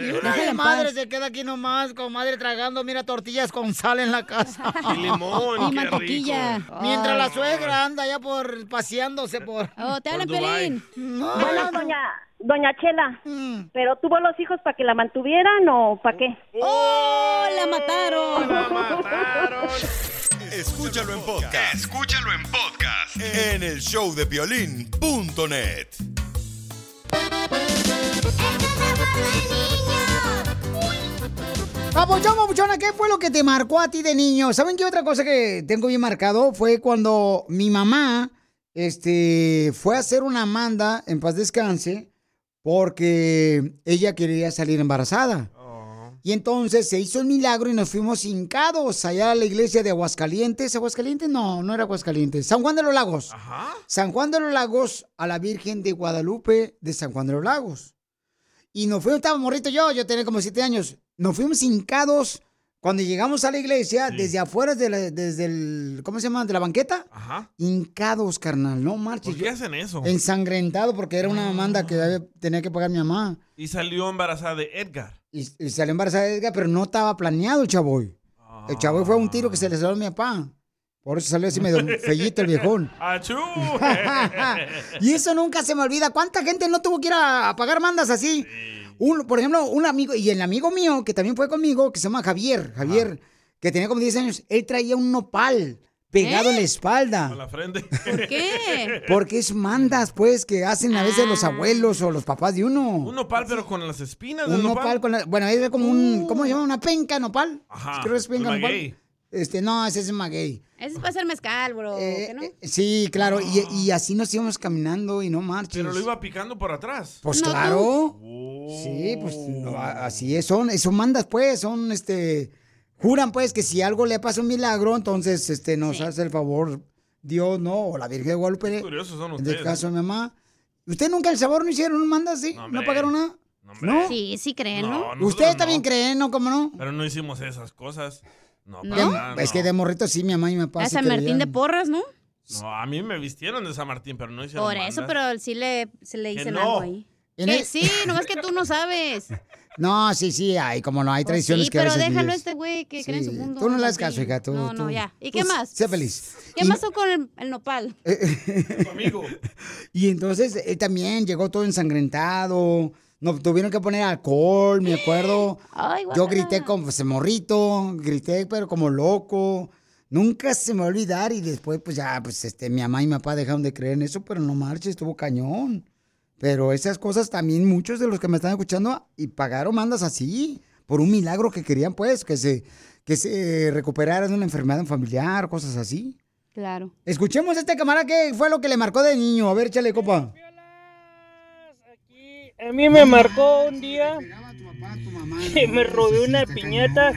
Y *laughs* una de madre se queda aquí nomás, comadre, tragando, mira, tortillas con sal en la casa. *laughs* Y limón, *laughs* Y mantequilla. rico. Mientras la Ay. suegra anda ya por paseándose por... Oh, te Dubái. Pelín. No. Bueno, doña, doña Chela, Mm. ¿pero tuvo los hijos para que la mantuvieran o para qué? ¡Oh, la mataron! La mataron. Escúchalo en podcast. Escúchalo en podcast. En el show de violín.net. Papuchón, papuchona, ¿qué fue lo que te marcó a ti de niño? ¿Saben qué otra cosa que tengo bien marcado? Fue cuando mi mamá este, fue a hacer una manda, en paz descanse, porque ella quería salir embarazada. Y entonces se hizo el milagro y nos fuimos hincados allá a la iglesia de Aguascalientes. ¿Aguascalientes? No, no era Aguascalientes. San Juan de los Lagos. San Juan de los Lagos a la Virgen de Guadalupe de San Juan de los Lagos. Y nos fuimos, estaba morrito yo, yo tenía como siete años. Nos fuimos hincados cuando llegamos a la iglesia, desde afuera, de la- desde el, ¿cómo se llama? De la banqueta. Ajá. Hincados, carnal, no marches. ¿Por qué Yo- hacen eso? Ensangrentado porque era una manda que había- tenía que pagar mi mamá. Y salió embarazada de Edgar. Y, y salió embarazada de Edgar, pero no estaba planeado el chavoy. El chavoy fue un tiro que se le salió a mi papá. Por eso salió así medio *laughs* fellito el viejón. ¡Achú! *laughs* y eso nunca se me olvida. ¿Cuánta gente no tuvo que ir a, a pagar mandas así? Un, por ejemplo, un amigo, y el amigo mío que también fue conmigo, que se llama Javier, Javier, que tenía como 10 años, él traía un nopal pegado en la espalda. Con la frente. ¿Por qué? *laughs* Porque es mandas, pues, que hacen a veces los Ah. abuelos o los papás de uno. Un nopal, pero con las espinas Un nopal, nopal. con la- bueno, es como un, ¿cómo se llama? Una penca nopal. Ajá, Creo que es penca nopal. maguey. Este, no, ese es maguey. Ese es para hacer mezcal, bro. Eh, ¿qué no? Sí, claro, y, y así nos íbamos caminando y no marches. Pero lo iba picando por atrás. Pues claro. Sí, pues no, a- así es, son, son mandas pues, son este, juran pues que si algo le pasa un milagro, entonces este nos hace el favor Dios, ¿no? O la Virgen de Guadalupe. curiosos son En ustedes. este caso mi mamá. ¿Usted nunca el sabor no hicieron un manda así? ¿No, hombre. pagaron nada? No. Sí, sí creen, ¿no? No, Ustedes no. también creen, ¿no? ¿Cómo no? Pero no hicimos esas cosas. No, ¿No? para nada, Es que no. de morrito sí, mi mamá y mi papá A San Martín de. Porras, ¿no? No, a mí me vistieron de San Martín, pero no hicieron Por eso, mandas. pero sí le, se le no. algo ahí. En Que el- sí, nomás que tú no sabes. *laughs* No, sí, sí, hay, como no, hay Pues tradiciones sí, que a pero veces déjalo a este güey que cree en su Sí, mundo. Tú no le das caso, hija, tú. No, no, tú- ya. ¿Y qué tú más? Sé feliz. ¿Qué Y- pasó con el, el nopal? *laughs* amigo. Y entonces él también llegó todo ensangrentado. No, tuvieron que poner alcohol, me acuerdo. Ay, Yo grité como ese morrito, grité pero como loco. Nunca se me va a olvidar y después pues ya, pues este, mi mamá y mi papá dejaron de creer en eso, pero no marches, estuvo cañón. Pero esas cosas también muchos de los que me están escuchando y pagaron mandas así, por un milagro que querían pues, que se, que se recuperara de una enfermedad familiar, cosas así. Claro. Escuchemos a este camarada que fue lo que le marcó de niño. A ver, échale, copa. A mí me marcó un día que me robé una piñata,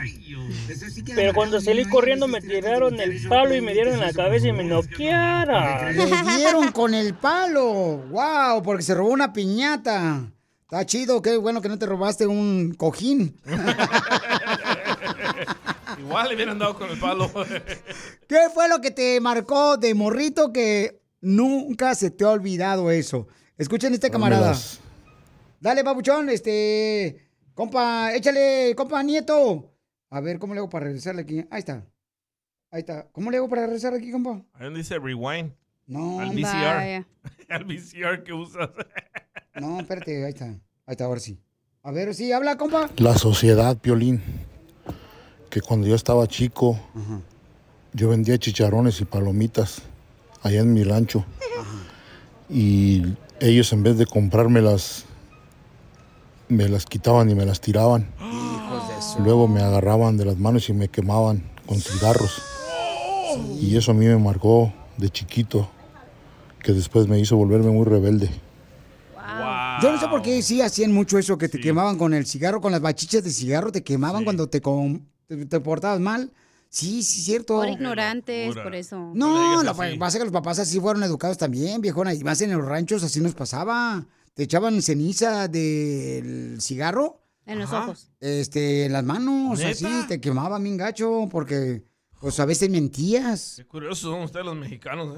pero cuando salí corriendo me tiraron el palo y me dieron en la cabeza y me noquearon. Le dieron con el palo. Wow, porque se robó una piñata. Está chido, qué bueno que no te robaste un cojín. *laughs* Igual le hubieran dado con el palo. *laughs* ¿Qué fue lo que te marcó de morrito que nunca se te ha olvidado eso? Escuchen este camarada. Dale, papuchón, este. Compa, échale, compa, nieto. A ver, ¿cómo le hago para regresarle aquí? Ahí está. Ahí está. ¿Cómo le hago para regresar aquí, compa? Ahí donde dice rewind. No, Al VCR. *laughs* Al VCR que usas. *laughs* No, espérate, ahí está. Ahí está, ahora sí. A ver, sí, habla, compa. La sociedad, Piolín, que cuando yo estaba chico, yo vendía chicharrones y palomitas allá en mi rancho. Y ellos en vez de comprármelas, me las quitaban y me las tiraban. *gasps* Luego me agarraban de las manos y me quemaban con cigarros. Y eso a mí me marcó de chiquito, que después me hizo volverme muy rebelde. Yo no sé por qué sí hacían mucho eso, que te quemaban con el cigarro, con las bachichas de cigarro, te quemaban cuando te, com- te, te portabas mal. Sí, sí, cierto. Por ignorantes, por eso. No, lo que pasa es que los papás así fueron educados también, viejona. Y más en los ranchos así nos pasaba. Te echaban ceniza del cigarro. En los ojos. Este, en las manos, ¿Neta? así, te quemaba bien gacho, porque, pues a veces mentías. Qué curiosos son ustedes los mexicanos,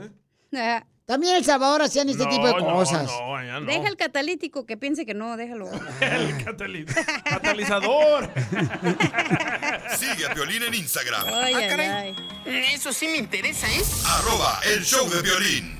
¿eh? También El Salvador hacían este No, tipo de cosas. no, allá no. Deja el catalítico que piense que no, déjalo. *laughs* El catali- catalizador. *laughs* Sigue a Piolín en Instagram. Ay, Ah, ay, caray. ay. Eso sí me interesa, ¿eh? Arroba el show de violín.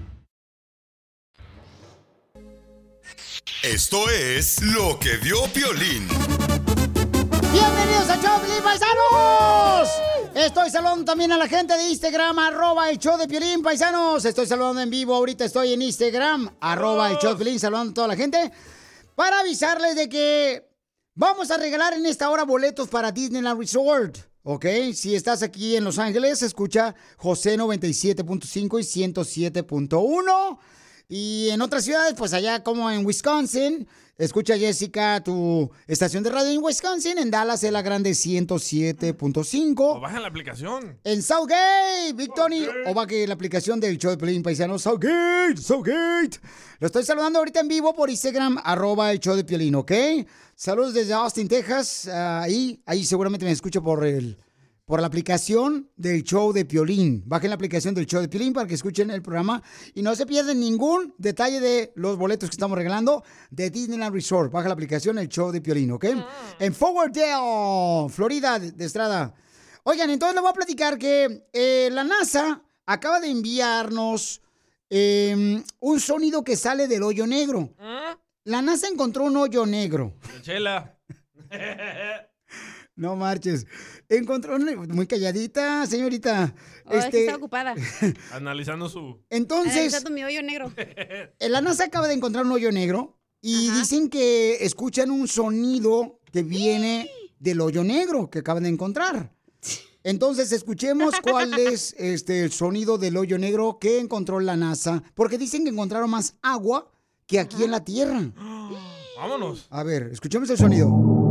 Esto es lo que vio Piolín. ¡Bienvenidos a Choplin, paisanos! Estoy saludando también a la gente de Instagram, arroba el show de Piolín, paisanos. Estoy saludando en vivo, ahorita estoy en Instagram, arroba el show de Piolín, saludando a toda la gente. Para avisarles de que vamos a regalar en esta hora boletos para Disneyland Resort. ¿Ok? Si estás aquí en Los Ángeles, escucha José 97.5 y 107.1. Y en otras ciudades, pues allá como en Wisconsin, escucha Jessica tu estación de radio en Wisconsin, en Dallas es la grande 107.5. O bajan la aplicación. En Southgate, Big Tony, o va que la aplicación del show de Pelín Paisano, Southgate, Southgate. Lo estoy saludando ahorita en vivo por Instagram, arroba el show de Piolín, ¿ok? Saludos desde Austin, Texas. Ah, ahí, ahí seguramente me escucho por el, por la aplicación del show de Piolín. Bajen la aplicación del show de Piolín para que escuchen el programa y no se pierden ningún detalle de los boletos que estamos regalando de Disneyland Resort. Baja la aplicación el show de Piolín, ¿ok? En Forwardale, Florida, de, Estrada. Oigan, entonces les voy a platicar que eh, la NASA acaba de enviarnos eh, un sonido que sale del hoyo negro. La NASA encontró un hoyo negro. Chela. *laughs* No marches. Encontró un- muy calladita, señorita. Oh, es que está ocupada. *laughs* Analizando su. entonces, Analizando mi hoyo negro. *laughs* la NASA acaba de encontrar un hoyo negro y dicen que escuchan un sonido que viene del hoyo negro que acaban de encontrar. Entonces, escuchemos cuál *laughs* es este, el sonido del hoyo negro que encontró la NASA. Porque dicen que encontraron más agua que aquí en la Tierra. *gasps* Vámonos. A ver, escuchemos el sonido.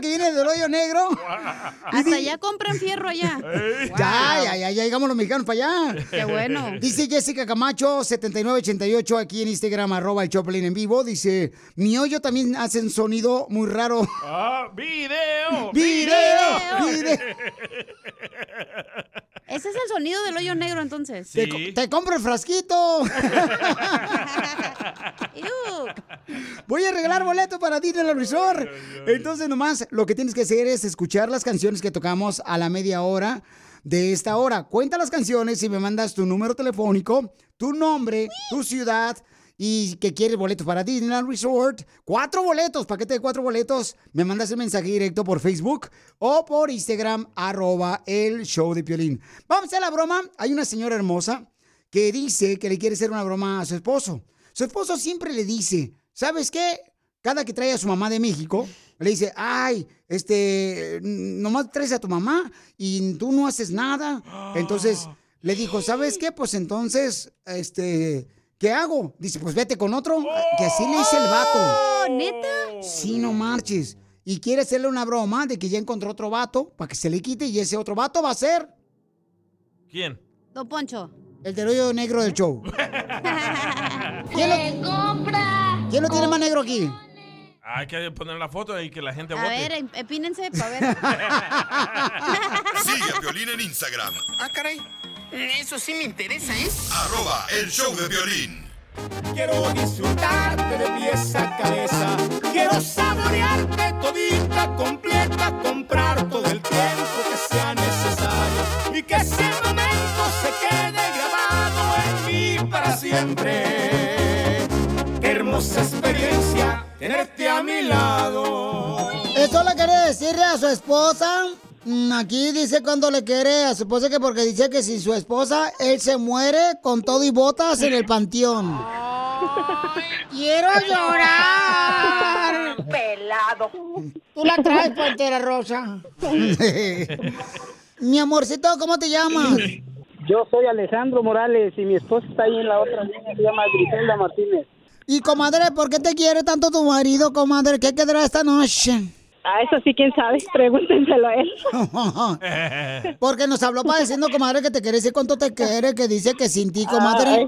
Que viene del hoyo negro. *laughs* Hasta allá compran fierro allá. Ya, ya, ya, ya llegamos los mexicanos para allá. Qué bueno. Dice Jessica Camacho, 7988, aquí en Instagram, arroba el Choplin en vivo. Dice, mi hoyo también hace un sonido muy raro. Ah, video. ¡Video! ¡Video! *laughs* Ese es el sonido del hoyo negro, entonces. Te, co- te compro el frasquito. *laughs* Voy a regalar boleto para Disneyland Resort. Entonces, nomás lo que tienes que hacer es escuchar las canciones que tocamos a la media hora de esta hora. Cuenta las canciones y me mandas tu número telefónico, tu nombre, tu ciudad y que quieres boletos para Disneyland Resort. Cuatro boletos, paquete de cuatro boletos. Me mandas el mensaje directo por Facebook o por Instagram, arroba el show de Piolín. Vamos a la broma. Hay una señora hermosa que dice que le quiere hacer una broma a su esposo. Su esposo siempre le dice, ¿sabes qué? Cada que trae a su mamá de México, le dice, ay, este, nomás traes a tu mamá y tú no haces nada. *gasps* Entonces le dijo, ¿sabes qué? Pues entonces, este, ¿qué hago? Dice, pues vete con otro. Que así le dice el vato. Oh, ¿Neta? Sí, no marches. Y quiere hacerle una broma de que ya encontró otro vato para que se le quite y ese otro vato va a ser ¿Quién? Don Poncho. el del hoyo negro del show. *laughs* ¿Quién Se compra. ¿Quién lo tiene más negro aquí? Hay que poner la foto y que la gente A vote. ver, em- empínense para ver. *laughs* *laughs* Sigue a Violín en Instagram. Ah, caray. Eso sí me interesa, ¿eh? Arroba el show de violín. Quiero disfrutarte de pies a cabeza. Quiero saborearte todita, completa, comprar todo el tiempo que sea necesario. Y que ese momento se quede grabado en mí para siempre. Qué hermosa experiencia tenerte a mi lado. Eso le quiere decirle a su esposa. Mm, Aquí dice cuando le quiere a su esposa que porque dice que sin su esposa él se muere con todo y botas en el panteón. *laughs* Quiero llorar. Pelado. Tú la traes, Pantera Rosa. *laughs* Mi amorcito, ¿cómo te llamas? Yo soy Alejandro Morales y mi esposa está ahí en la otra línea, se llama Griselda Martínez. Y comadre, ¿por qué te quiere tanto tu marido, comadre? ¿Qué quedará esta noche? Ah, eso sí, quién sabe, *laughs* pregúntenselo a él. *laughs* Porque nos habló padeciendo, comadre, que te quiere decir cuánto te quiere, que dice que sin ti, comadre. Ay,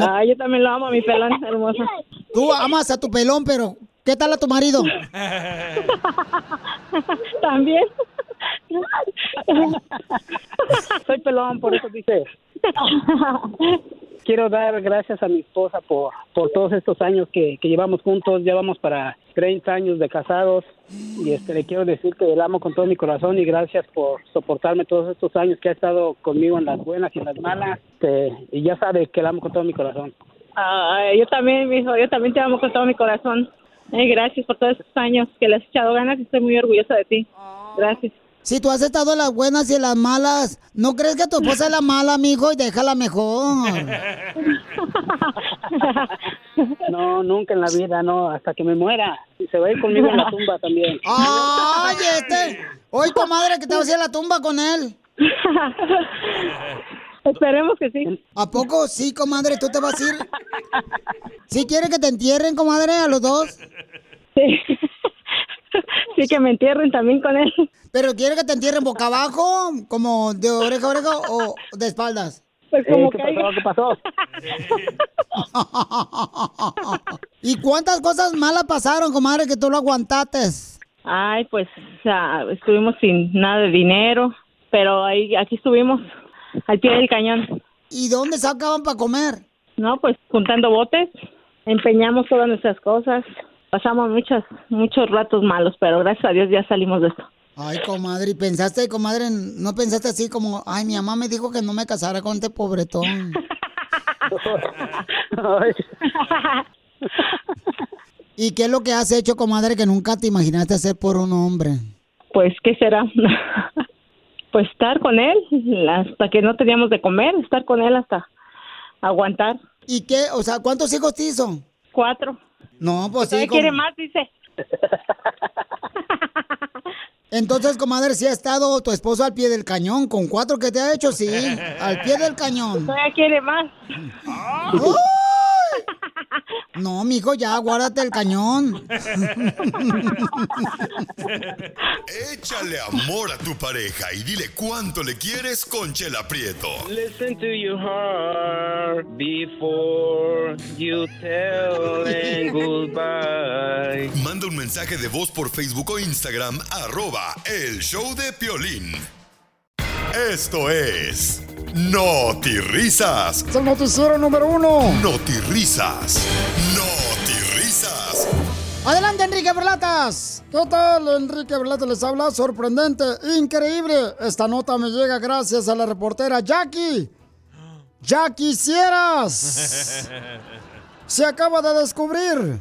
Ah, yo también lo amo a mi pelón hermoso. Tú amas a tu pelón, pero ¿qué tal a tu marido? *laughs* También. Soy pelón, por eso dice. Quiero dar gracias a mi esposa por, por todos estos años que, que llevamos juntos. Ya vamos para 30 años de casados. Y este le quiero decir que la amo con todo mi corazón y gracias por soportarme todos estos años que ha estado conmigo en las buenas y en las malas. Este, y ya sabe que la amo con todo mi corazón. Ah, yo también, mijo, yo también te amo con todo mi corazón. Eh, gracias por todos estos años que le has echado ganas y estoy muy orgullosa de ti. Gracias. Si tú has estado en las buenas y en las malas, ¿no crees que tu esposa es la mala, mijo, y déjala mejor? *laughs* No, nunca en la vida, no, hasta que me muera. Y se va a ir conmigo en la tumba también. ¡Ay, este! Hoy, comadre, que te vas a ir a la tumba con él. *laughs* Esperemos que sí. ¿A poco sí, comadre? ¿Tú te vas a ir? ¿Sí quiere que te entierren, comadre, a los dos? Sí. *laughs* Sí, que me entierren también con él. ¿Pero quiere que te entierren boca abajo, como de oreja a oreja, o de espaldas? Pues como ¿qué caiga. pasó? ¿Qué pasó? *laughs* ¿Y cuántas cosas malas pasaron, comadre, que tú lo aguantaste? Ay, pues, o sea, estuvimos sin nada de dinero, pero ahí, aquí estuvimos, al pie del cañón. ¿Y dónde sacaban para comer? No, pues, juntando botes, empeñamos todas nuestras cosas, pasamos muchas, muchos ratos malos, pero gracias a Dios ya salimos de esto. Ay, comadre, ¿y pensaste, comadre, no pensaste así como, ay, mi mamá me dijo que no me casara con este pobretón? *laughs* ¿Y qué es lo que has hecho, comadre, que nunca te imaginaste hacer por un hombre? Pues, ¿qué será? *laughs* pues estar con él hasta que no teníamos de comer, estar con él hasta aguantar. ¿Y qué? O sea, ¿cuántos hijos te hizo? Cuatro. No, pues sí. Quiere más, dice. *laughs* *laughs* Entonces, comadre, sí ha estado tu esposo al pie del cañón. Con cuatro que te ha hecho, sí. Al pie del cañón. Todavía quiere más. No, mijo, ya, guárdate el cañón. *laughs* Échale amor a tu pareja y dile cuánto le quieres con Chela Prieto. Listen to your heart before you tell them goodbye. *laughs* Manda un mensaje de voz por Facebook o Instagram, arroba el show de Piolín. Esto es Risas. Es el noticiero número uno. Risas. Risas. Adelante, Enrique Berlatas. ¿Qué tal? Enrique Berlatas les habla. Sorprendente, increíble. Esta nota me llega gracias a la reportera Jackie. Ya quisieras. *laughs* Se acaba de descubrir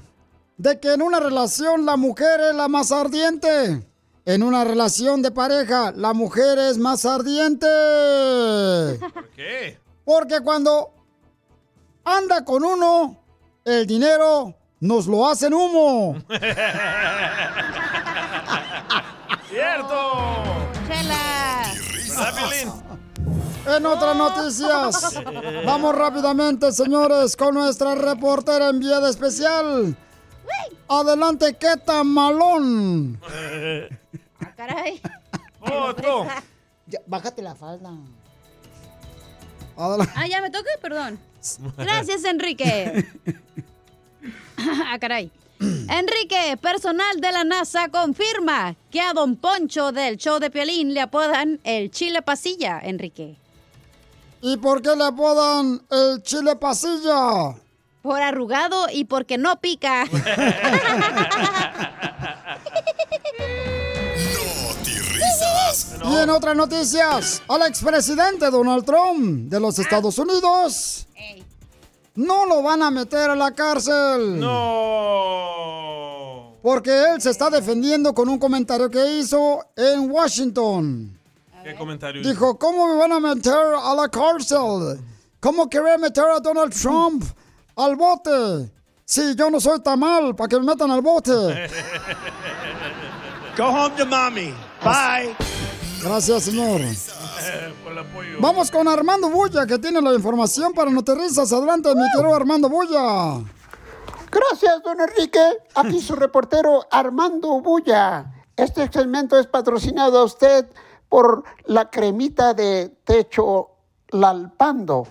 de que en una relación la mujer es la más ardiente. En una relación de pareja, la mujer es más ardiente. ¿Por qué? Porque cuando anda con uno, el dinero nos lo hacen humo. *laughs* ¡Cierto! En otras noticias, *laughs* vamos rápidamente, señores, con nuestra reportera enviada especial. Adelante, qué tan malón. Ah, caray. ¡Foto! Ya, bájate la falda. Ah, ya me toca, perdón. *laughs* Gracias, Enrique. *laughs* ah, caray. Enrique, personal de la NASA confirma que a Don Poncho del show de Piolín le apodan el chile pasilla, Enrique. ¿Y por qué le apodan el chile pasilla? Por arrugado y porque no pica. *laughs* Risas. Y en otras noticias, al expresidente Donald Trump de los Estados Unidos no lo van a meter a la cárcel. No. Porque él se está defendiendo con un comentario que hizo en Washington. ¿Qué comentario? Dijo, ¿cómo me van a meter a la cárcel? ¿Cómo querer meter a Donald Trump al bote? Si yo no soy tamal, para que me metan al bote. *laughs* Go home to mommy. Bye. Gracias, señor. *laughs* Por el apoyo. Vamos con Armando Bulla, que tiene la información para Noterrizas. Adelante, mi querido Armando Bulla. Gracias, don Enrique. Aquí su reportero Armando Bulla. Este segmento es patrocinado a usted por la cremita de techo Lalpando.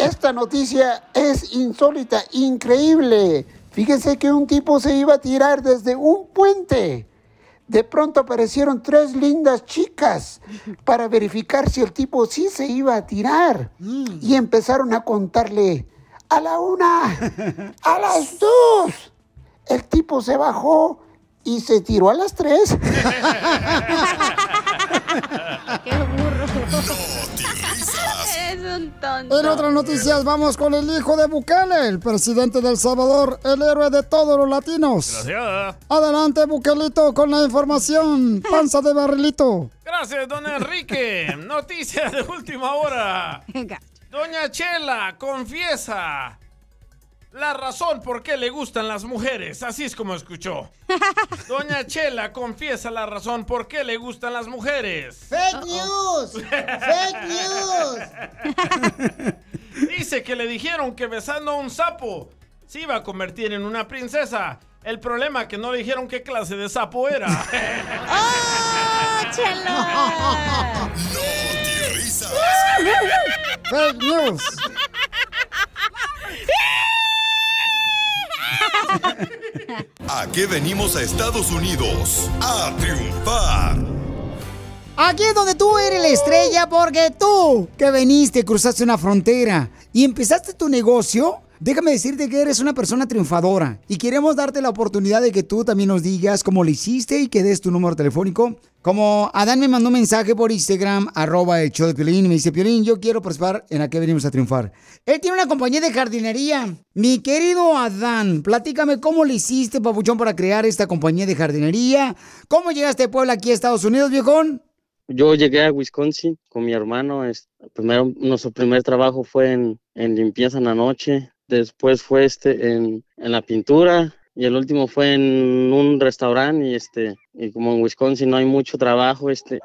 Esta noticia es insólita, increíble. Fíjense que un tipo se iba a tirar desde un puente. De pronto aparecieron tres lindas chicas para verificar si el tipo sí se iba a tirar. Y empezaron a contarle a la una, a las dos. El tipo se bajó y se tiró a las tres. *laughs* ¡Qué burro! Eres *laughs* un tonto. En otras noticias, vamos con el hijo de Bukele, el presidente del Salvador, el héroe de todos los latinos. Gracias. Adelante, Bukelito, con la información. Panza de barrilito. Gracias, don Enrique. Noticia de última hora. Doña Chela confiesa la razón por qué le gustan las mujeres. Así es como escuchó. *laughs* Doña Chela confiesa la razón por qué le gustan las mujeres. Fake news. Fake news. *laughs* Dice que le dijeron que besando a un sapo se iba a convertir en una princesa. El problema es que no le dijeron qué clase de sapo era. *laughs* ¡Oh, Chela! Risas. Fake news. *laughs* ¿A qué venimos a Estados Unidos? A triunfar. Aquí es donde tú eres la estrella porque tú que veniste, cruzaste una frontera y empezaste tu negocio, déjame decirte que eres una persona triunfadora y queremos darte la oportunidad de que tú también nos digas cómo lo hiciste y que des tu número telefónico. Como Adán me mandó un mensaje por Instagram, arroba el show de Piolín, y me dice, Piolín, yo quiero participar en la que venimos a triunfar. Él tiene una compañía de jardinería. Mi querido Adán, platícame cómo le hiciste, papuchón, para crear esta compañía de jardinería. ¿Cómo llegaste de Puebla aquí a Estados Unidos, viejón? Yo llegué a Wisconsin con mi hermano. primero, nuestro primer trabajo fue en limpieza en la noche. Después fue este en, en la pintura. Y el último fue en un restaurante. Y este, y como en Wisconsin no hay mucho trabajo, este,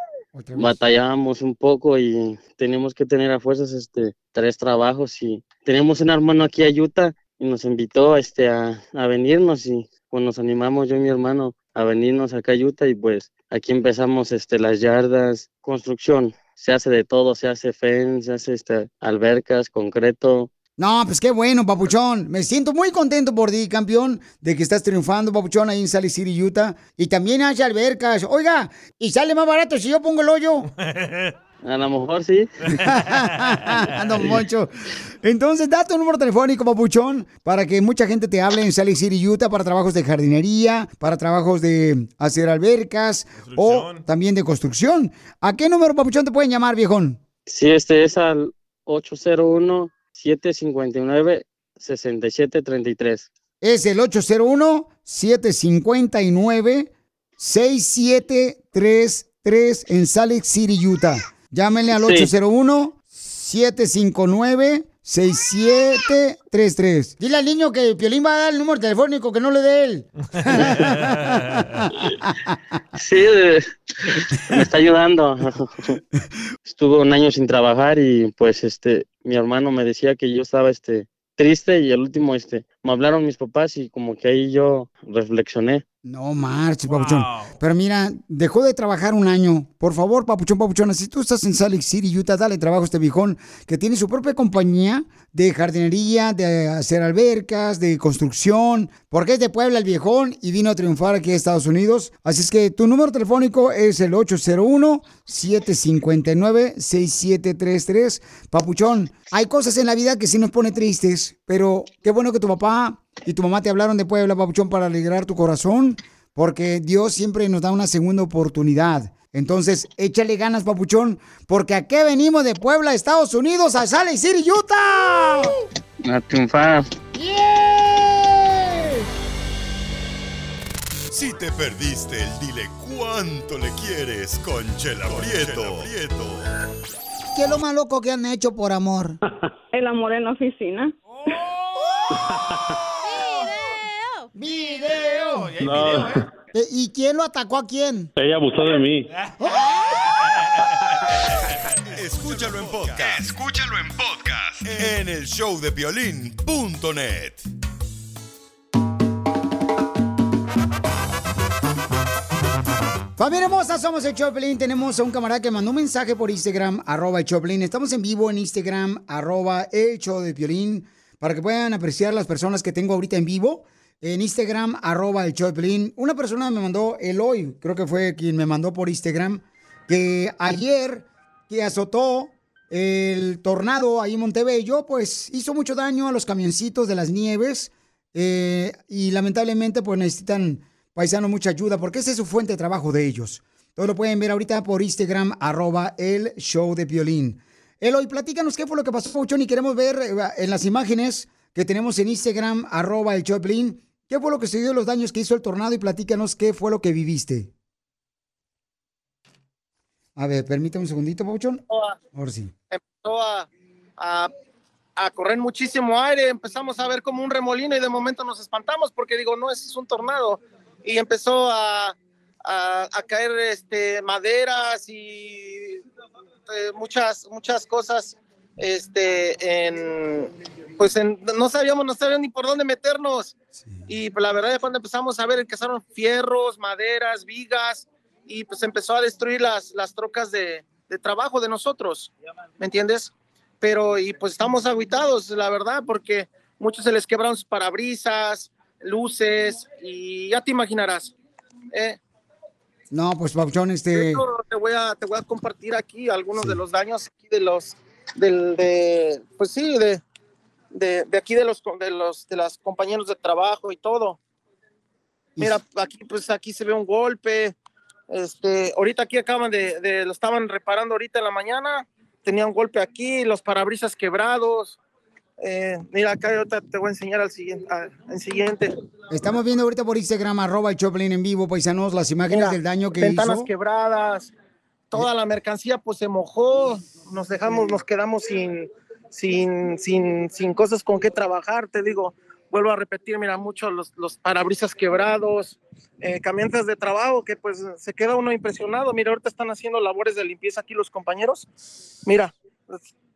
batallábamos un poco y teníamos que tener a fuerzas este, tres trabajos. Y teníamos un hermano aquí a Utah y nos invitó este, a, a venirnos. Y pues nos animamos yo y mi hermano a venirnos acá a Utah. Y pues aquí empezamos este, las yardas, construcción. Se hace de todo, se hace fence, se hace este, albercas, concreto, No, pues qué bueno, papuchón. Me siento muy contento por ti, campeón, de que estás triunfando, papuchón, ahí en Sally City, Utah. Y también hace albercas. Oiga, y sale más barato si yo pongo el hoyo. *laughs* A lo mejor sí. *laughs* Don Moncho. Entonces, da tu número telefónico, papuchón, para que mucha gente te hable en Sally City, Utah, para trabajos de jardinería, para trabajos de hacer albercas o también de construcción. ¿A qué número, papuchón, te pueden llamar, viejón? Sí, este es al 801-759-6733. Es el 801-759-6733 en Salt Lake City, Utah. Llámenle al Sí. 801-759-6733. Dile al niño que Piolín va a dar el número telefónico, que no le dé él. *laughs* Sí, me está ayudando. Estuve un año sin trabajar y pues este, mi hermano me decía que yo estaba este, triste y el último, este, me hablaron mis papás y como que ahí yo reflexioné. No marches, papuchón. Pero mira, dejó de trabajar un año. Por favor, papuchón, papuchona, si tú estás en Salt Lake City, Utah, dale trabajo a este viejón que tiene su propia compañía de jardinería, de hacer albercas, de construcción, porque es de Puebla el viejón y vino a triunfar aquí a Estados Unidos. Así es que tu número telefónico es el 801-759-6733. Papuchón, hay cosas en la vida que sí nos pone tristes, pero qué bueno que tu papá y tu mamá te hablaron de Puebla, Papuchón, para alegrar tu corazón, porque Dios siempre nos da una segunda oportunidad. Entonces, échale ganas, Papuchón, porque aquí venimos de Puebla, Estados Unidos, a Salt Lake City, Utah. A triunfar. Si te perdiste el dile cuánto le quieres con Chela Prieto. ¿Qué es lo más loco que han hecho por amor? *laughs* El amor en la oficina. ¡Video! No, Eh, ¿Y quién lo atacó a quién? ella abusó de mí. *laughs* Escúchalo en podcast. Escúchalo en podcast. En el showdepiolín.net. Familia hermosa, somos el Choplin. Tenemos a un camarada que mandó un mensaje por Instagram, arroba el Choplin. Estamos en vivo en Instagram, arroba el show de Piolín, para que puedan apreciar las personas que tengo ahorita en vivo. En Instagram, arroba el Piolín. Una persona me mandó, Eloy, creo que fue quien me mandó por Instagram, que ayer que azotó el tornado ahí en Montebello, pues hizo mucho daño a los camioncitos de las nieves eh, y lamentablemente pues necesitan paisano mucha ayuda porque esa es su fuente de trabajo de ellos. Todo lo pueden ver ahorita por Instagram, arroba el show de violín. Eloy, platícanos qué fue lo que pasó, Pauchón, y queremos ver eh, en las imágenes que tenemos en Instagram, arroba el Piolín, qué fue lo que se dio, los daños que hizo el tornado y platícanos qué fue lo que viviste. A ver, permítame un segundito, Pauchón. Ahora sí. empezó a, a, a correr muchísimo aire, empezamos a ver como un remolino y de momento nos espantamos porque digo, no, ese es un tornado. Y empezó a, a, a caer este, maderas y eh, muchas, muchas cosas. Este, en, pues en- no sabíamos, no sabíamos ni por dónde meternos. Y pues, la verdad, cuando empezamos a ver, empezaron fierros, maderas, vigas, y pues empezó a destruir las, las trocas de, de trabajo de nosotros, ¿me entiendes? Pero, y pues estamos aguitados, la verdad, porque muchos se les quebraron sus parabrisas, luces, y ya te imaginarás. ¿eh? No, pues Pauchón, este... te voy a, te voy a compartir aquí algunos de los daños aquí de los, del, de, pues sí, de, de, de aquí de los, de los, de las compañeros de trabajo y todo. Mira, aquí, pues aquí se ve un golpe. Este, ahorita aquí acaban de, de- lo estaban reparando ahorita en la mañana. Tenía un golpe aquí, los parabrisas quebrados. Eh, mira, acá ahorita te voy a enseñar al siguiente. al- al siguiente. Estamos viendo ahorita por Instagram, arroba el Choplin en vivo, paisanos, las imágenes Mira, del daño que ventanas hizo. quebradas, toda la mercancía pues se mojó, nos dejamos, nos quedamos sin, sin, sin, sin cosas con qué trabajar, te digo, vuelvo a repetir, mira, mucho los, los parabrisas quebrados, eh, camionetas de trabajo que pues se queda uno impresionado, mira, ahorita están haciendo labores de limpieza aquí los compañeros, mira,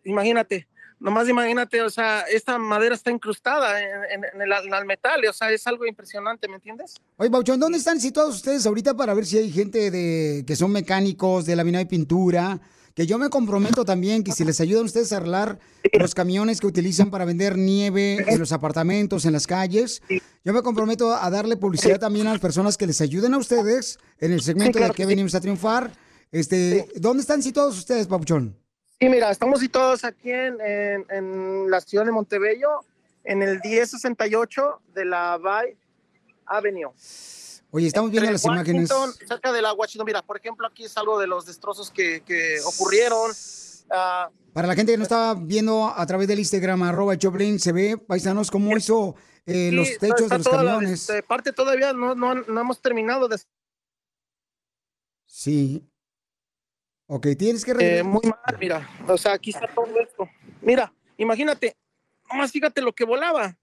imagínate, nomás imagínate, o sea, esta madera está incrustada en, en- en el, en el metal, o sea, es algo impresionante, ¿me entiendes? Oye, Bauchón, ¿dónde están situados ustedes ahorita para ver si hay gente de que son mecánicos de laminado y pintura? Que yo me comprometo también que si les ayudan ustedes a arreglar los camiones que utilizan para vender nieve en los apartamentos, en las calles, yo me comprometo a darle publicidad también a las personas que les ayuden a ustedes en el segmento claro de que venimos a triunfar. Este, ¿Dónde están situados ustedes, Papuchón? Sí, mira, estamos situados aquí en, en, en la ciudad de Montebello, en el 1068 de la Bay Avenue. Oye, estamos viendo las imágenes. Cerca de la Washington, mira, por ejemplo, aquí es algo de los destrozos que, que ocurrieron. Ah, Para la gente que no estaba viendo a través del Instagram, arroba Choplin, se ve, paisanos, cómo hizo eh, los está- techos está de los toda la- camiones. este, parte todavía no, no, no hemos terminado de... Sí. Ok, tienes que Eh, muy mal, mira. O sea, aquí está todo esto. Mira, imagínate, nomás fíjate lo que volaba.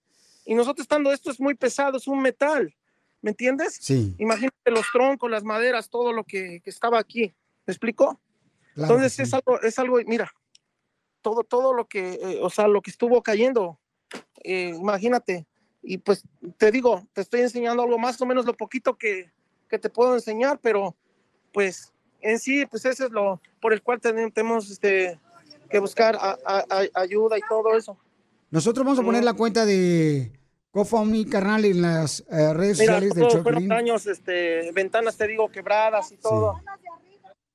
Y nosotros estando, esto es muy pesado, es un metal. ¿Me entiendes? Sí. Imagínate los troncos, las maderas, todo lo que, que estaba aquí. ¿Me explico? Claro Entonces es algo, es algo, mira, todo, todo lo que, eh, o sea, lo que estuvo cayendo. eh, imagínate. Y pues te digo, te estoy enseñando algo más o menos lo poquito que, que te puedo enseñar, pero pues en sí, pues eso es lo por el cual ten- tenemos este, que buscar a- a- a- ayuda y todo eso. Nosotros vamos a poner la cuenta de GoFundMe, carnal, en las eh, redes Mira, sociales del todo- fueron daños, este, ventanas, te digo, quebradas y todo.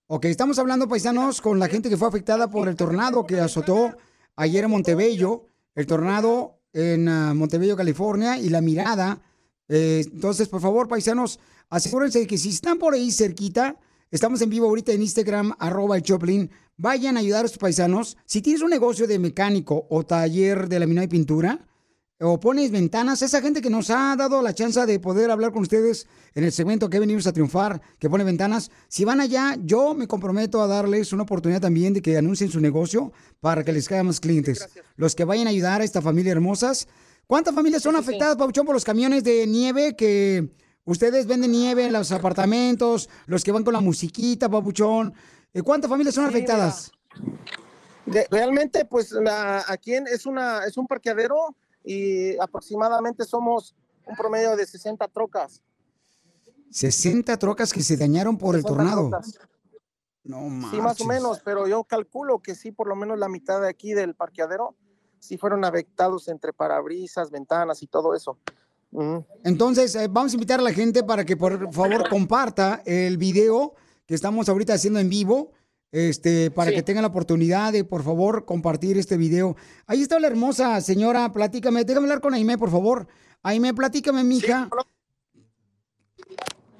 Ok, estamos hablando, paisanos, con la gente que fue afectada por el tornado que azotó ayer en Montebello, el tornado en ah, Montebello, California, y la mirada. Eh, entonces, por favor, paisanos, asegúrense de que si están por ahí cerquita, estamos en vivo ahorita en Instagram, arroba el Choplin, vayan a ayudar a sus paisanos. Si tienes un negocio de mecánico o taller de laminado y pintura, o pones ventanas, esa gente que nos ha dado la chance de poder hablar con ustedes en el segmento que venimos a triunfar, que pone ventanas, si van allá, yo me comprometo a darles una oportunidad también de que anuncien su negocio para que les caigan más clientes. Los que vayan a ayudar a esta familia hermosas. ¿Cuántas familias son afectadas, Pauchón, por los camiones de nieve que ustedes venden nieve en los apartamentos, los que van con la musiquita, Papuchón? Eh, ¿Cuántas familias son afectadas? De- realmente, pues la- aquí en- es, una, es un parqueadero y aproximadamente somos un promedio de 60 trocas. 60 trocas que se dañaron por el 60 tornado. trocas. No Sí, más o menos, pero yo calculo que sí, por lo menos la mitad de aquí del parqueadero, sí fueron afectados entre parabrisas, ventanas y todo eso. Entonces, eh, vamos a invitar a la gente para que por favor comparta el video que estamos ahorita haciendo en vivo, este, para Sí. que tengan la oportunidad de, por favor, compartir este video. Ahí está la hermosa señora, platícame, déjame hablar con Aime, por favor. Aime, platícame, mija.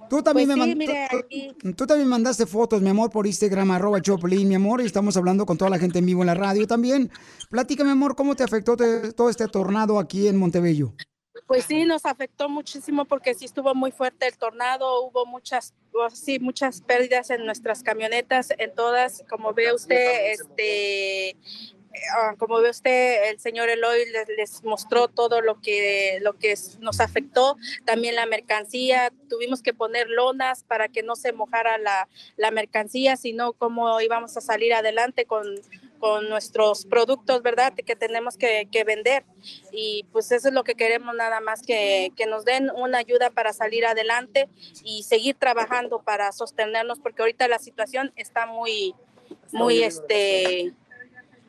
Tú también, Pues me sí, tú- aquí. tú- tú también mandaste fotos, mi amor, por Instagram, arroba Choplin, mi amor, y estamos hablando con toda la gente en vivo en la radio también. Platícame, amor, ¿cómo te afectó te- todo este tornado aquí en Montebello? Pues sí, nos afectó muchísimo porque sí estuvo muy fuerte el tornado, hubo muchas, sí, muchas pérdidas en nuestras camionetas, en todas, como ve usted, este, ah, como ve usted, el señor Eloy les, les mostró todo lo que, lo que nos afectó, también la mercancía, tuvimos que poner lonas para que no se mojara la, la mercancía, sino cómo íbamos a salir adelante con, con nuestros productos, ¿verdad? Que tenemos que, que vender. Y pues eso es lo que queremos nada más, que, que nos den una ayuda para salir adelante y seguir trabajando para sostenernos, porque ahorita la situación está muy, muy, este,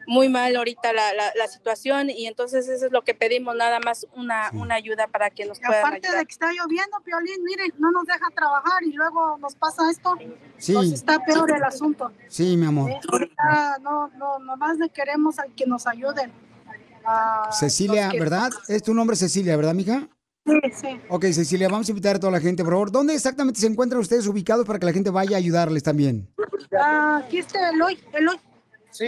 muy mal ahorita la, la, la situación y entonces eso es lo que pedimos, nada más una, una ayuda para que nos Y puedan aparte ayudar. de que está lloviendo, Piolín, miren, no nos deja trabajar y luego nos pasa esto. Sí. Pues está peor el asunto. Sí, mi amor. Eh, no, no, nomás le queremos a que nos ayuden. Ah, Cecilia, que- ¿verdad? Es tu nombre Cecilia, ¿verdad, mija? Sí, sí. Ok, Cecilia, vamos a invitar a toda la gente, por favor. ¿Dónde exactamente se encuentran ustedes ubicados para que la gente vaya a ayudarles también? Ah, aquí está Eloy, Eloy. Sí.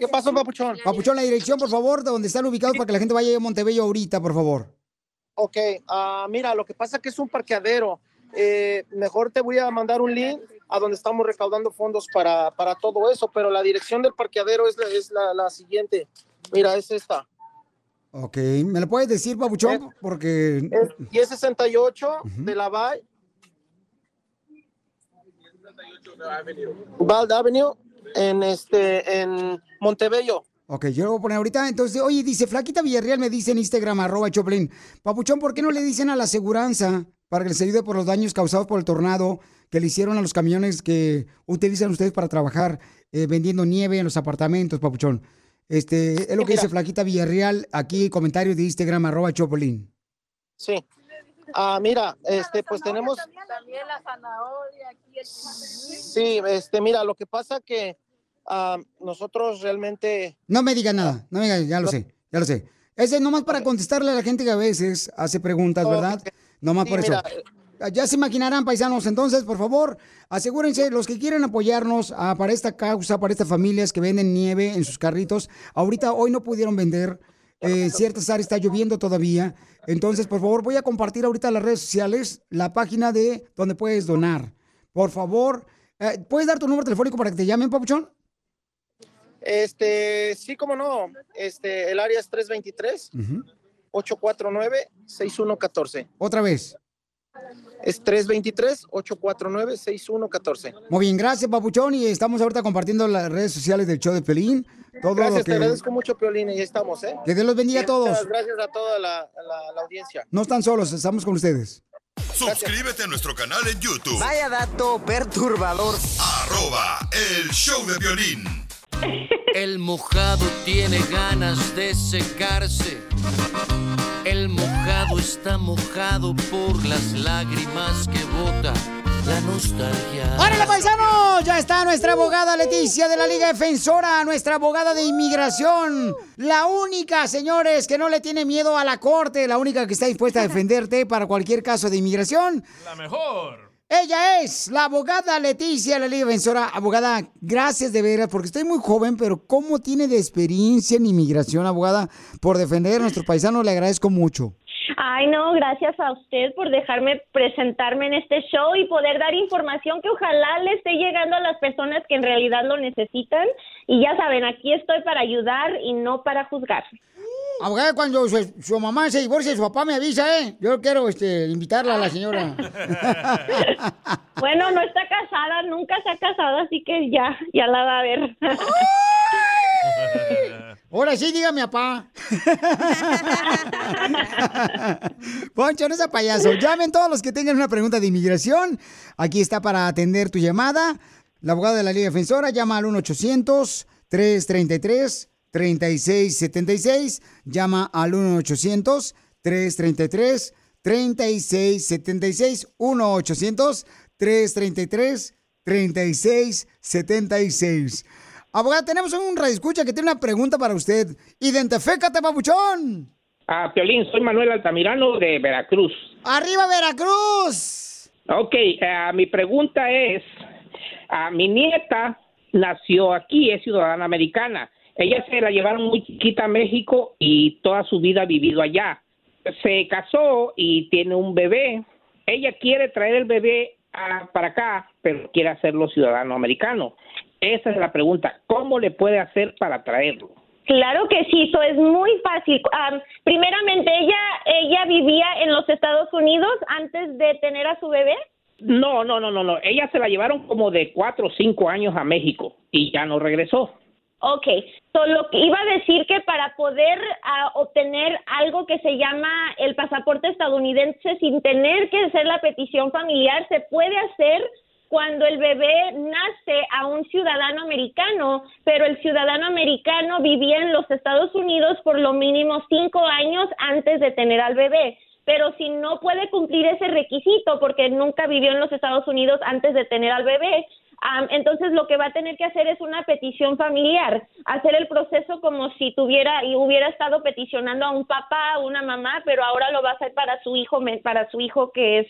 ¿Qué pasó, papuchón? Papuchón, la dirección, por favor, de donde están ubicados para que la gente vaya a Montebello ahorita, por favor. Ok, ah, mira, lo que pasa es que es un parqueadero. Eh, mejor te voy a mandar un link a donde estamos recaudando fondos para, para todo eso, pero la dirección del parqueadero es la, es la, la siguiente. Mira, es esta. Ok, ¿me lo puedes decir, Papuchón? Porque... Es 1068 de la Valle. Vald Avenue en este en Montebello. Ok, yo lo voy a poner ahorita. Entonces, oye, dice Flaquita Villarreal, me dice en Instagram, arroba Choplin. Papuchón, ¿por qué no le dicen a la aseguranza para que les ayude por los daños causados por el tornado que le hicieron a los camiones que utilizan ustedes para trabajar eh, vendiendo nieve en los apartamentos, Papuchón? Este, es lo que Mira. dice Flaquita Villarreal, aquí comentario de Instagram, arroba Choplin. Sí. Ah, mira, este, pues tenemos, También la zanahoria aquí. El... sí, este, mira, lo que pasa que ah, nosotros realmente, No me diga nada, no me diga, ya lo sé, ya lo sé. Ese es nomás para contestarle a la gente que a veces hace preguntas, ¿verdad? Nomás Sí, por eso. mira, Ya se imaginarán, paisanos. Entonces, por favor, asegúrense, los que quieren apoyarnos ah, para esta causa, para estas familias que venden nieve en sus carritos. Ahorita, hoy no pudieron vender. Eh, ciertas áreas está lloviendo todavía. Entonces, por favor, voy a compartir ahorita en las redes sociales la página de donde puedes donar. Por favor, eh, ¿puedes dar tu número telefónico para que te llamen, Papuchón? este, sí, como no, este, el área es 323 849 6114. Otra vez. Es 323-849-6114. Muy bien, gracias, Papuchón. Y estamos ahorita compartiendo las redes sociales del show de Pelín. Todo lo Gracias, que... te agradezco mucho, Piolín, y ahí estamos, ¿eh? Que Dios los bendiga a todos. Gracias a toda la, la- la audiencia. No están solos, estamos con ustedes. Suscríbete a nuestro canal en YouTube. Vaya dato perturbador. Arroba el show de violín. El mojado tiene ganas de secarse. El mojado está mojado por las lágrimas que bota la nostalgia. ¡Órale, paisanos! Ya está nuestra abogada Leticia de la Liga Defensora, nuestra abogada de inmigración. La única, señores, que no le tiene miedo a la corte, la única que está dispuesta a defenderte para cualquier caso de inmigración. La mejor. Ella es la abogada Leticia la Liga Defensora. Abogada, gracias de veras, porque estoy muy joven, pero ¿cómo tiene de experiencia en inmigración, abogada, por defender a nuestros paisanos? Le agradezco mucho. Ay, no, gracias a usted por dejarme presentarme en este show y poder dar información que ojalá le esté llegando a las personas que en realidad lo necesitan. Y ya saben, aquí estoy para ayudar y no para juzgar. Abogada, cuando su, su mamá se divorcie, su papá me avisa, ¿eh? Yo quiero este, invitarla a la señora. *laughs* Bueno, no está casada, nunca se ha casado, así que ya, ya la va a ver. *laughs* Ahora sí, dígame, papá. *laughs* Poncho, no sea payaso. Llamen todos los que tengan una pregunta de inmigración. Aquí está para atender tu llamada. La abogada de la Liga Defensora llama al 1-800-333-3676. Llama al 1-800-333-3676. 1-800-333-3676. Abogada, tenemos un radioescucha que tiene una pregunta para usted. Identifícate, papuchón. Ah, Piolín, soy Manuel Altamirano de Veracruz. ¡Arriba, Veracruz! Ok, ah, mi pregunta es, ah, mi nieta nació aquí, es ciudadana americana. Ella se la llevaron muy chiquita a México y toda su vida ha vivido allá. Se casó y tiene un bebé. Ella quiere traer el bebé ah, para acá, pero quiere hacerlo ciudadano americano. Esa es la pregunta. ¿Cómo le puede hacer para traerlo? Claro que sí, eso es muy fácil. Am, primeramente, ella, ella vivía en los Estados Unidos antes de tener a su bebé. No, no, no, no, no. Ella se la llevaron como de cuatro o cinco años a México y ya no regresó. Ok, so, lo que iba a decir que para poder ah, obtener algo que se llama el pasaporte estadounidense sin tener que hacer la petición familiar, se puede hacer cuando el bebé nace a un ciudadano americano, pero el ciudadano americano vivía en los Estados Unidos por lo mínimo cinco años antes de tener al bebé. Pero si no puede cumplir ese requisito porque nunca vivió en los Estados Unidos antes de tener al bebé, Entonces lo que va a tener que hacer es una petición familiar, hacer el proceso como si tuviera y hubiera estado peticionando a un papá, a una mamá, pero ahora lo va a hacer para su hijo, para su hijo que es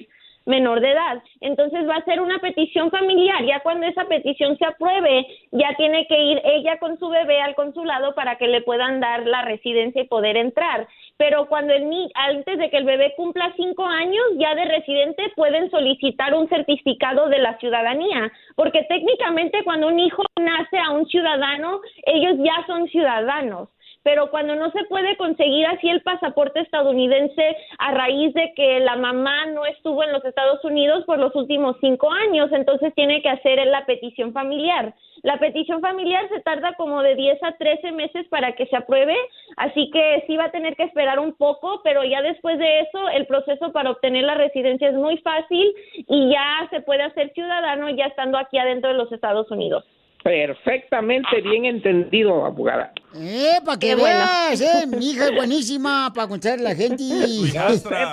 menor de edad. Entonces va a ser una petición familiar. Ya cuando esa petición se apruebe, ya tiene que ir ella con su bebé al consulado para que le puedan dar la residencia y poder entrar. Pero cuando el ni antes de que el bebé cumpla cinco años, ya de residente pueden solicitar un certificado de la ciudadanía, porque técnicamente cuando un hijo nace a un ciudadano, ellos ya son ciudadanos pero cuando no se puede conseguir así el pasaporte estadounidense a raíz de que la mamá no estuvo en los Estados Unidos por los últimos cinco años, entonces tiene que hacer la petición familiar. La petición familiar se tarda como de 10 a 13 meses para que se apruebe, así que sí va a tener que esperar un poco, pero ya después de eso el proceso para obtener la residencia es muy fácil y ya se puede hacer ciudadano ya estando aquí adentro de los Estados Unidos. Perfectamente bien entendido, abogada. Eh, para que Qué bueno. veas, eh, *laughs* mi hija es buenísima para contar a la gente.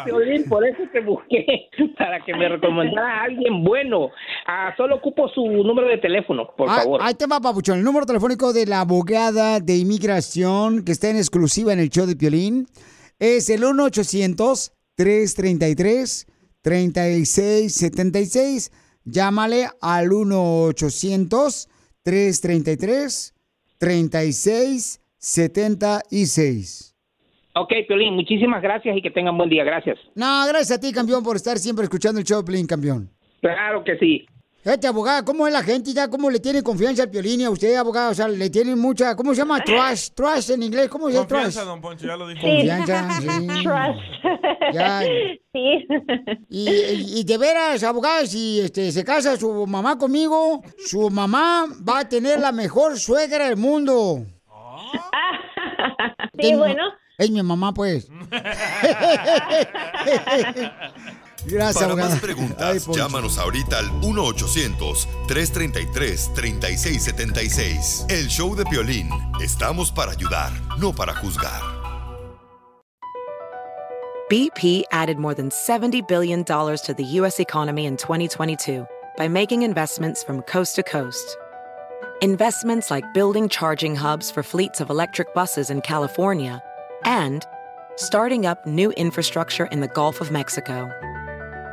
Piolín, por eso te busqué, *laughs* para que me recomendara a alguien bueno. Ah, solo ocupo su número de teléfono, por Ah, favor. Ahí te va, papuchón. El número telefónico de la abogada de inmigración que está en exclusiva en el show de Piolín es el 1-800-333-3676. Llámale al 1-800-333-3676. Ok, Piolín, muchísimas gracias y que tengan buen día. Gracias. No, gracias a ti, campeón, por estar siempre escuchando el show Piolín, campeón. Claro que sí. Fíjate, abogada, ¿cómo es la gente ya? ¿Cómo le tiene confianza al Piolín y a usted, abogada? O sea, le tiene mucha... ¿Cómo se llama? Trust. Trust en inglés. ¿Cómo se llama trust? Confianza, don Poncho, ya lo dijo. Confianza, sí. Trust. Ya. Sí. Y, y- y de veras, abogada, si este, se casa su mamá conmigo, su mamá va a tener la mejor suegra del mundo. *laughs* Sí, Es- bueno. Es mi mamá, pues. *laughs* *laughs* Gracias, Para abogada. más preguntas, Ay, llámanos ahorita al 1-800-333-3676. El show de Piolín. Estamos para ayudar, no para juzgar. BP added more than $70 billion to the U.S. economy in 2022 by making investments from coast to coast. Investments like building charging hubs for fleets of electric buses in California and starting up new infrastructure in the Gulf of Mexico.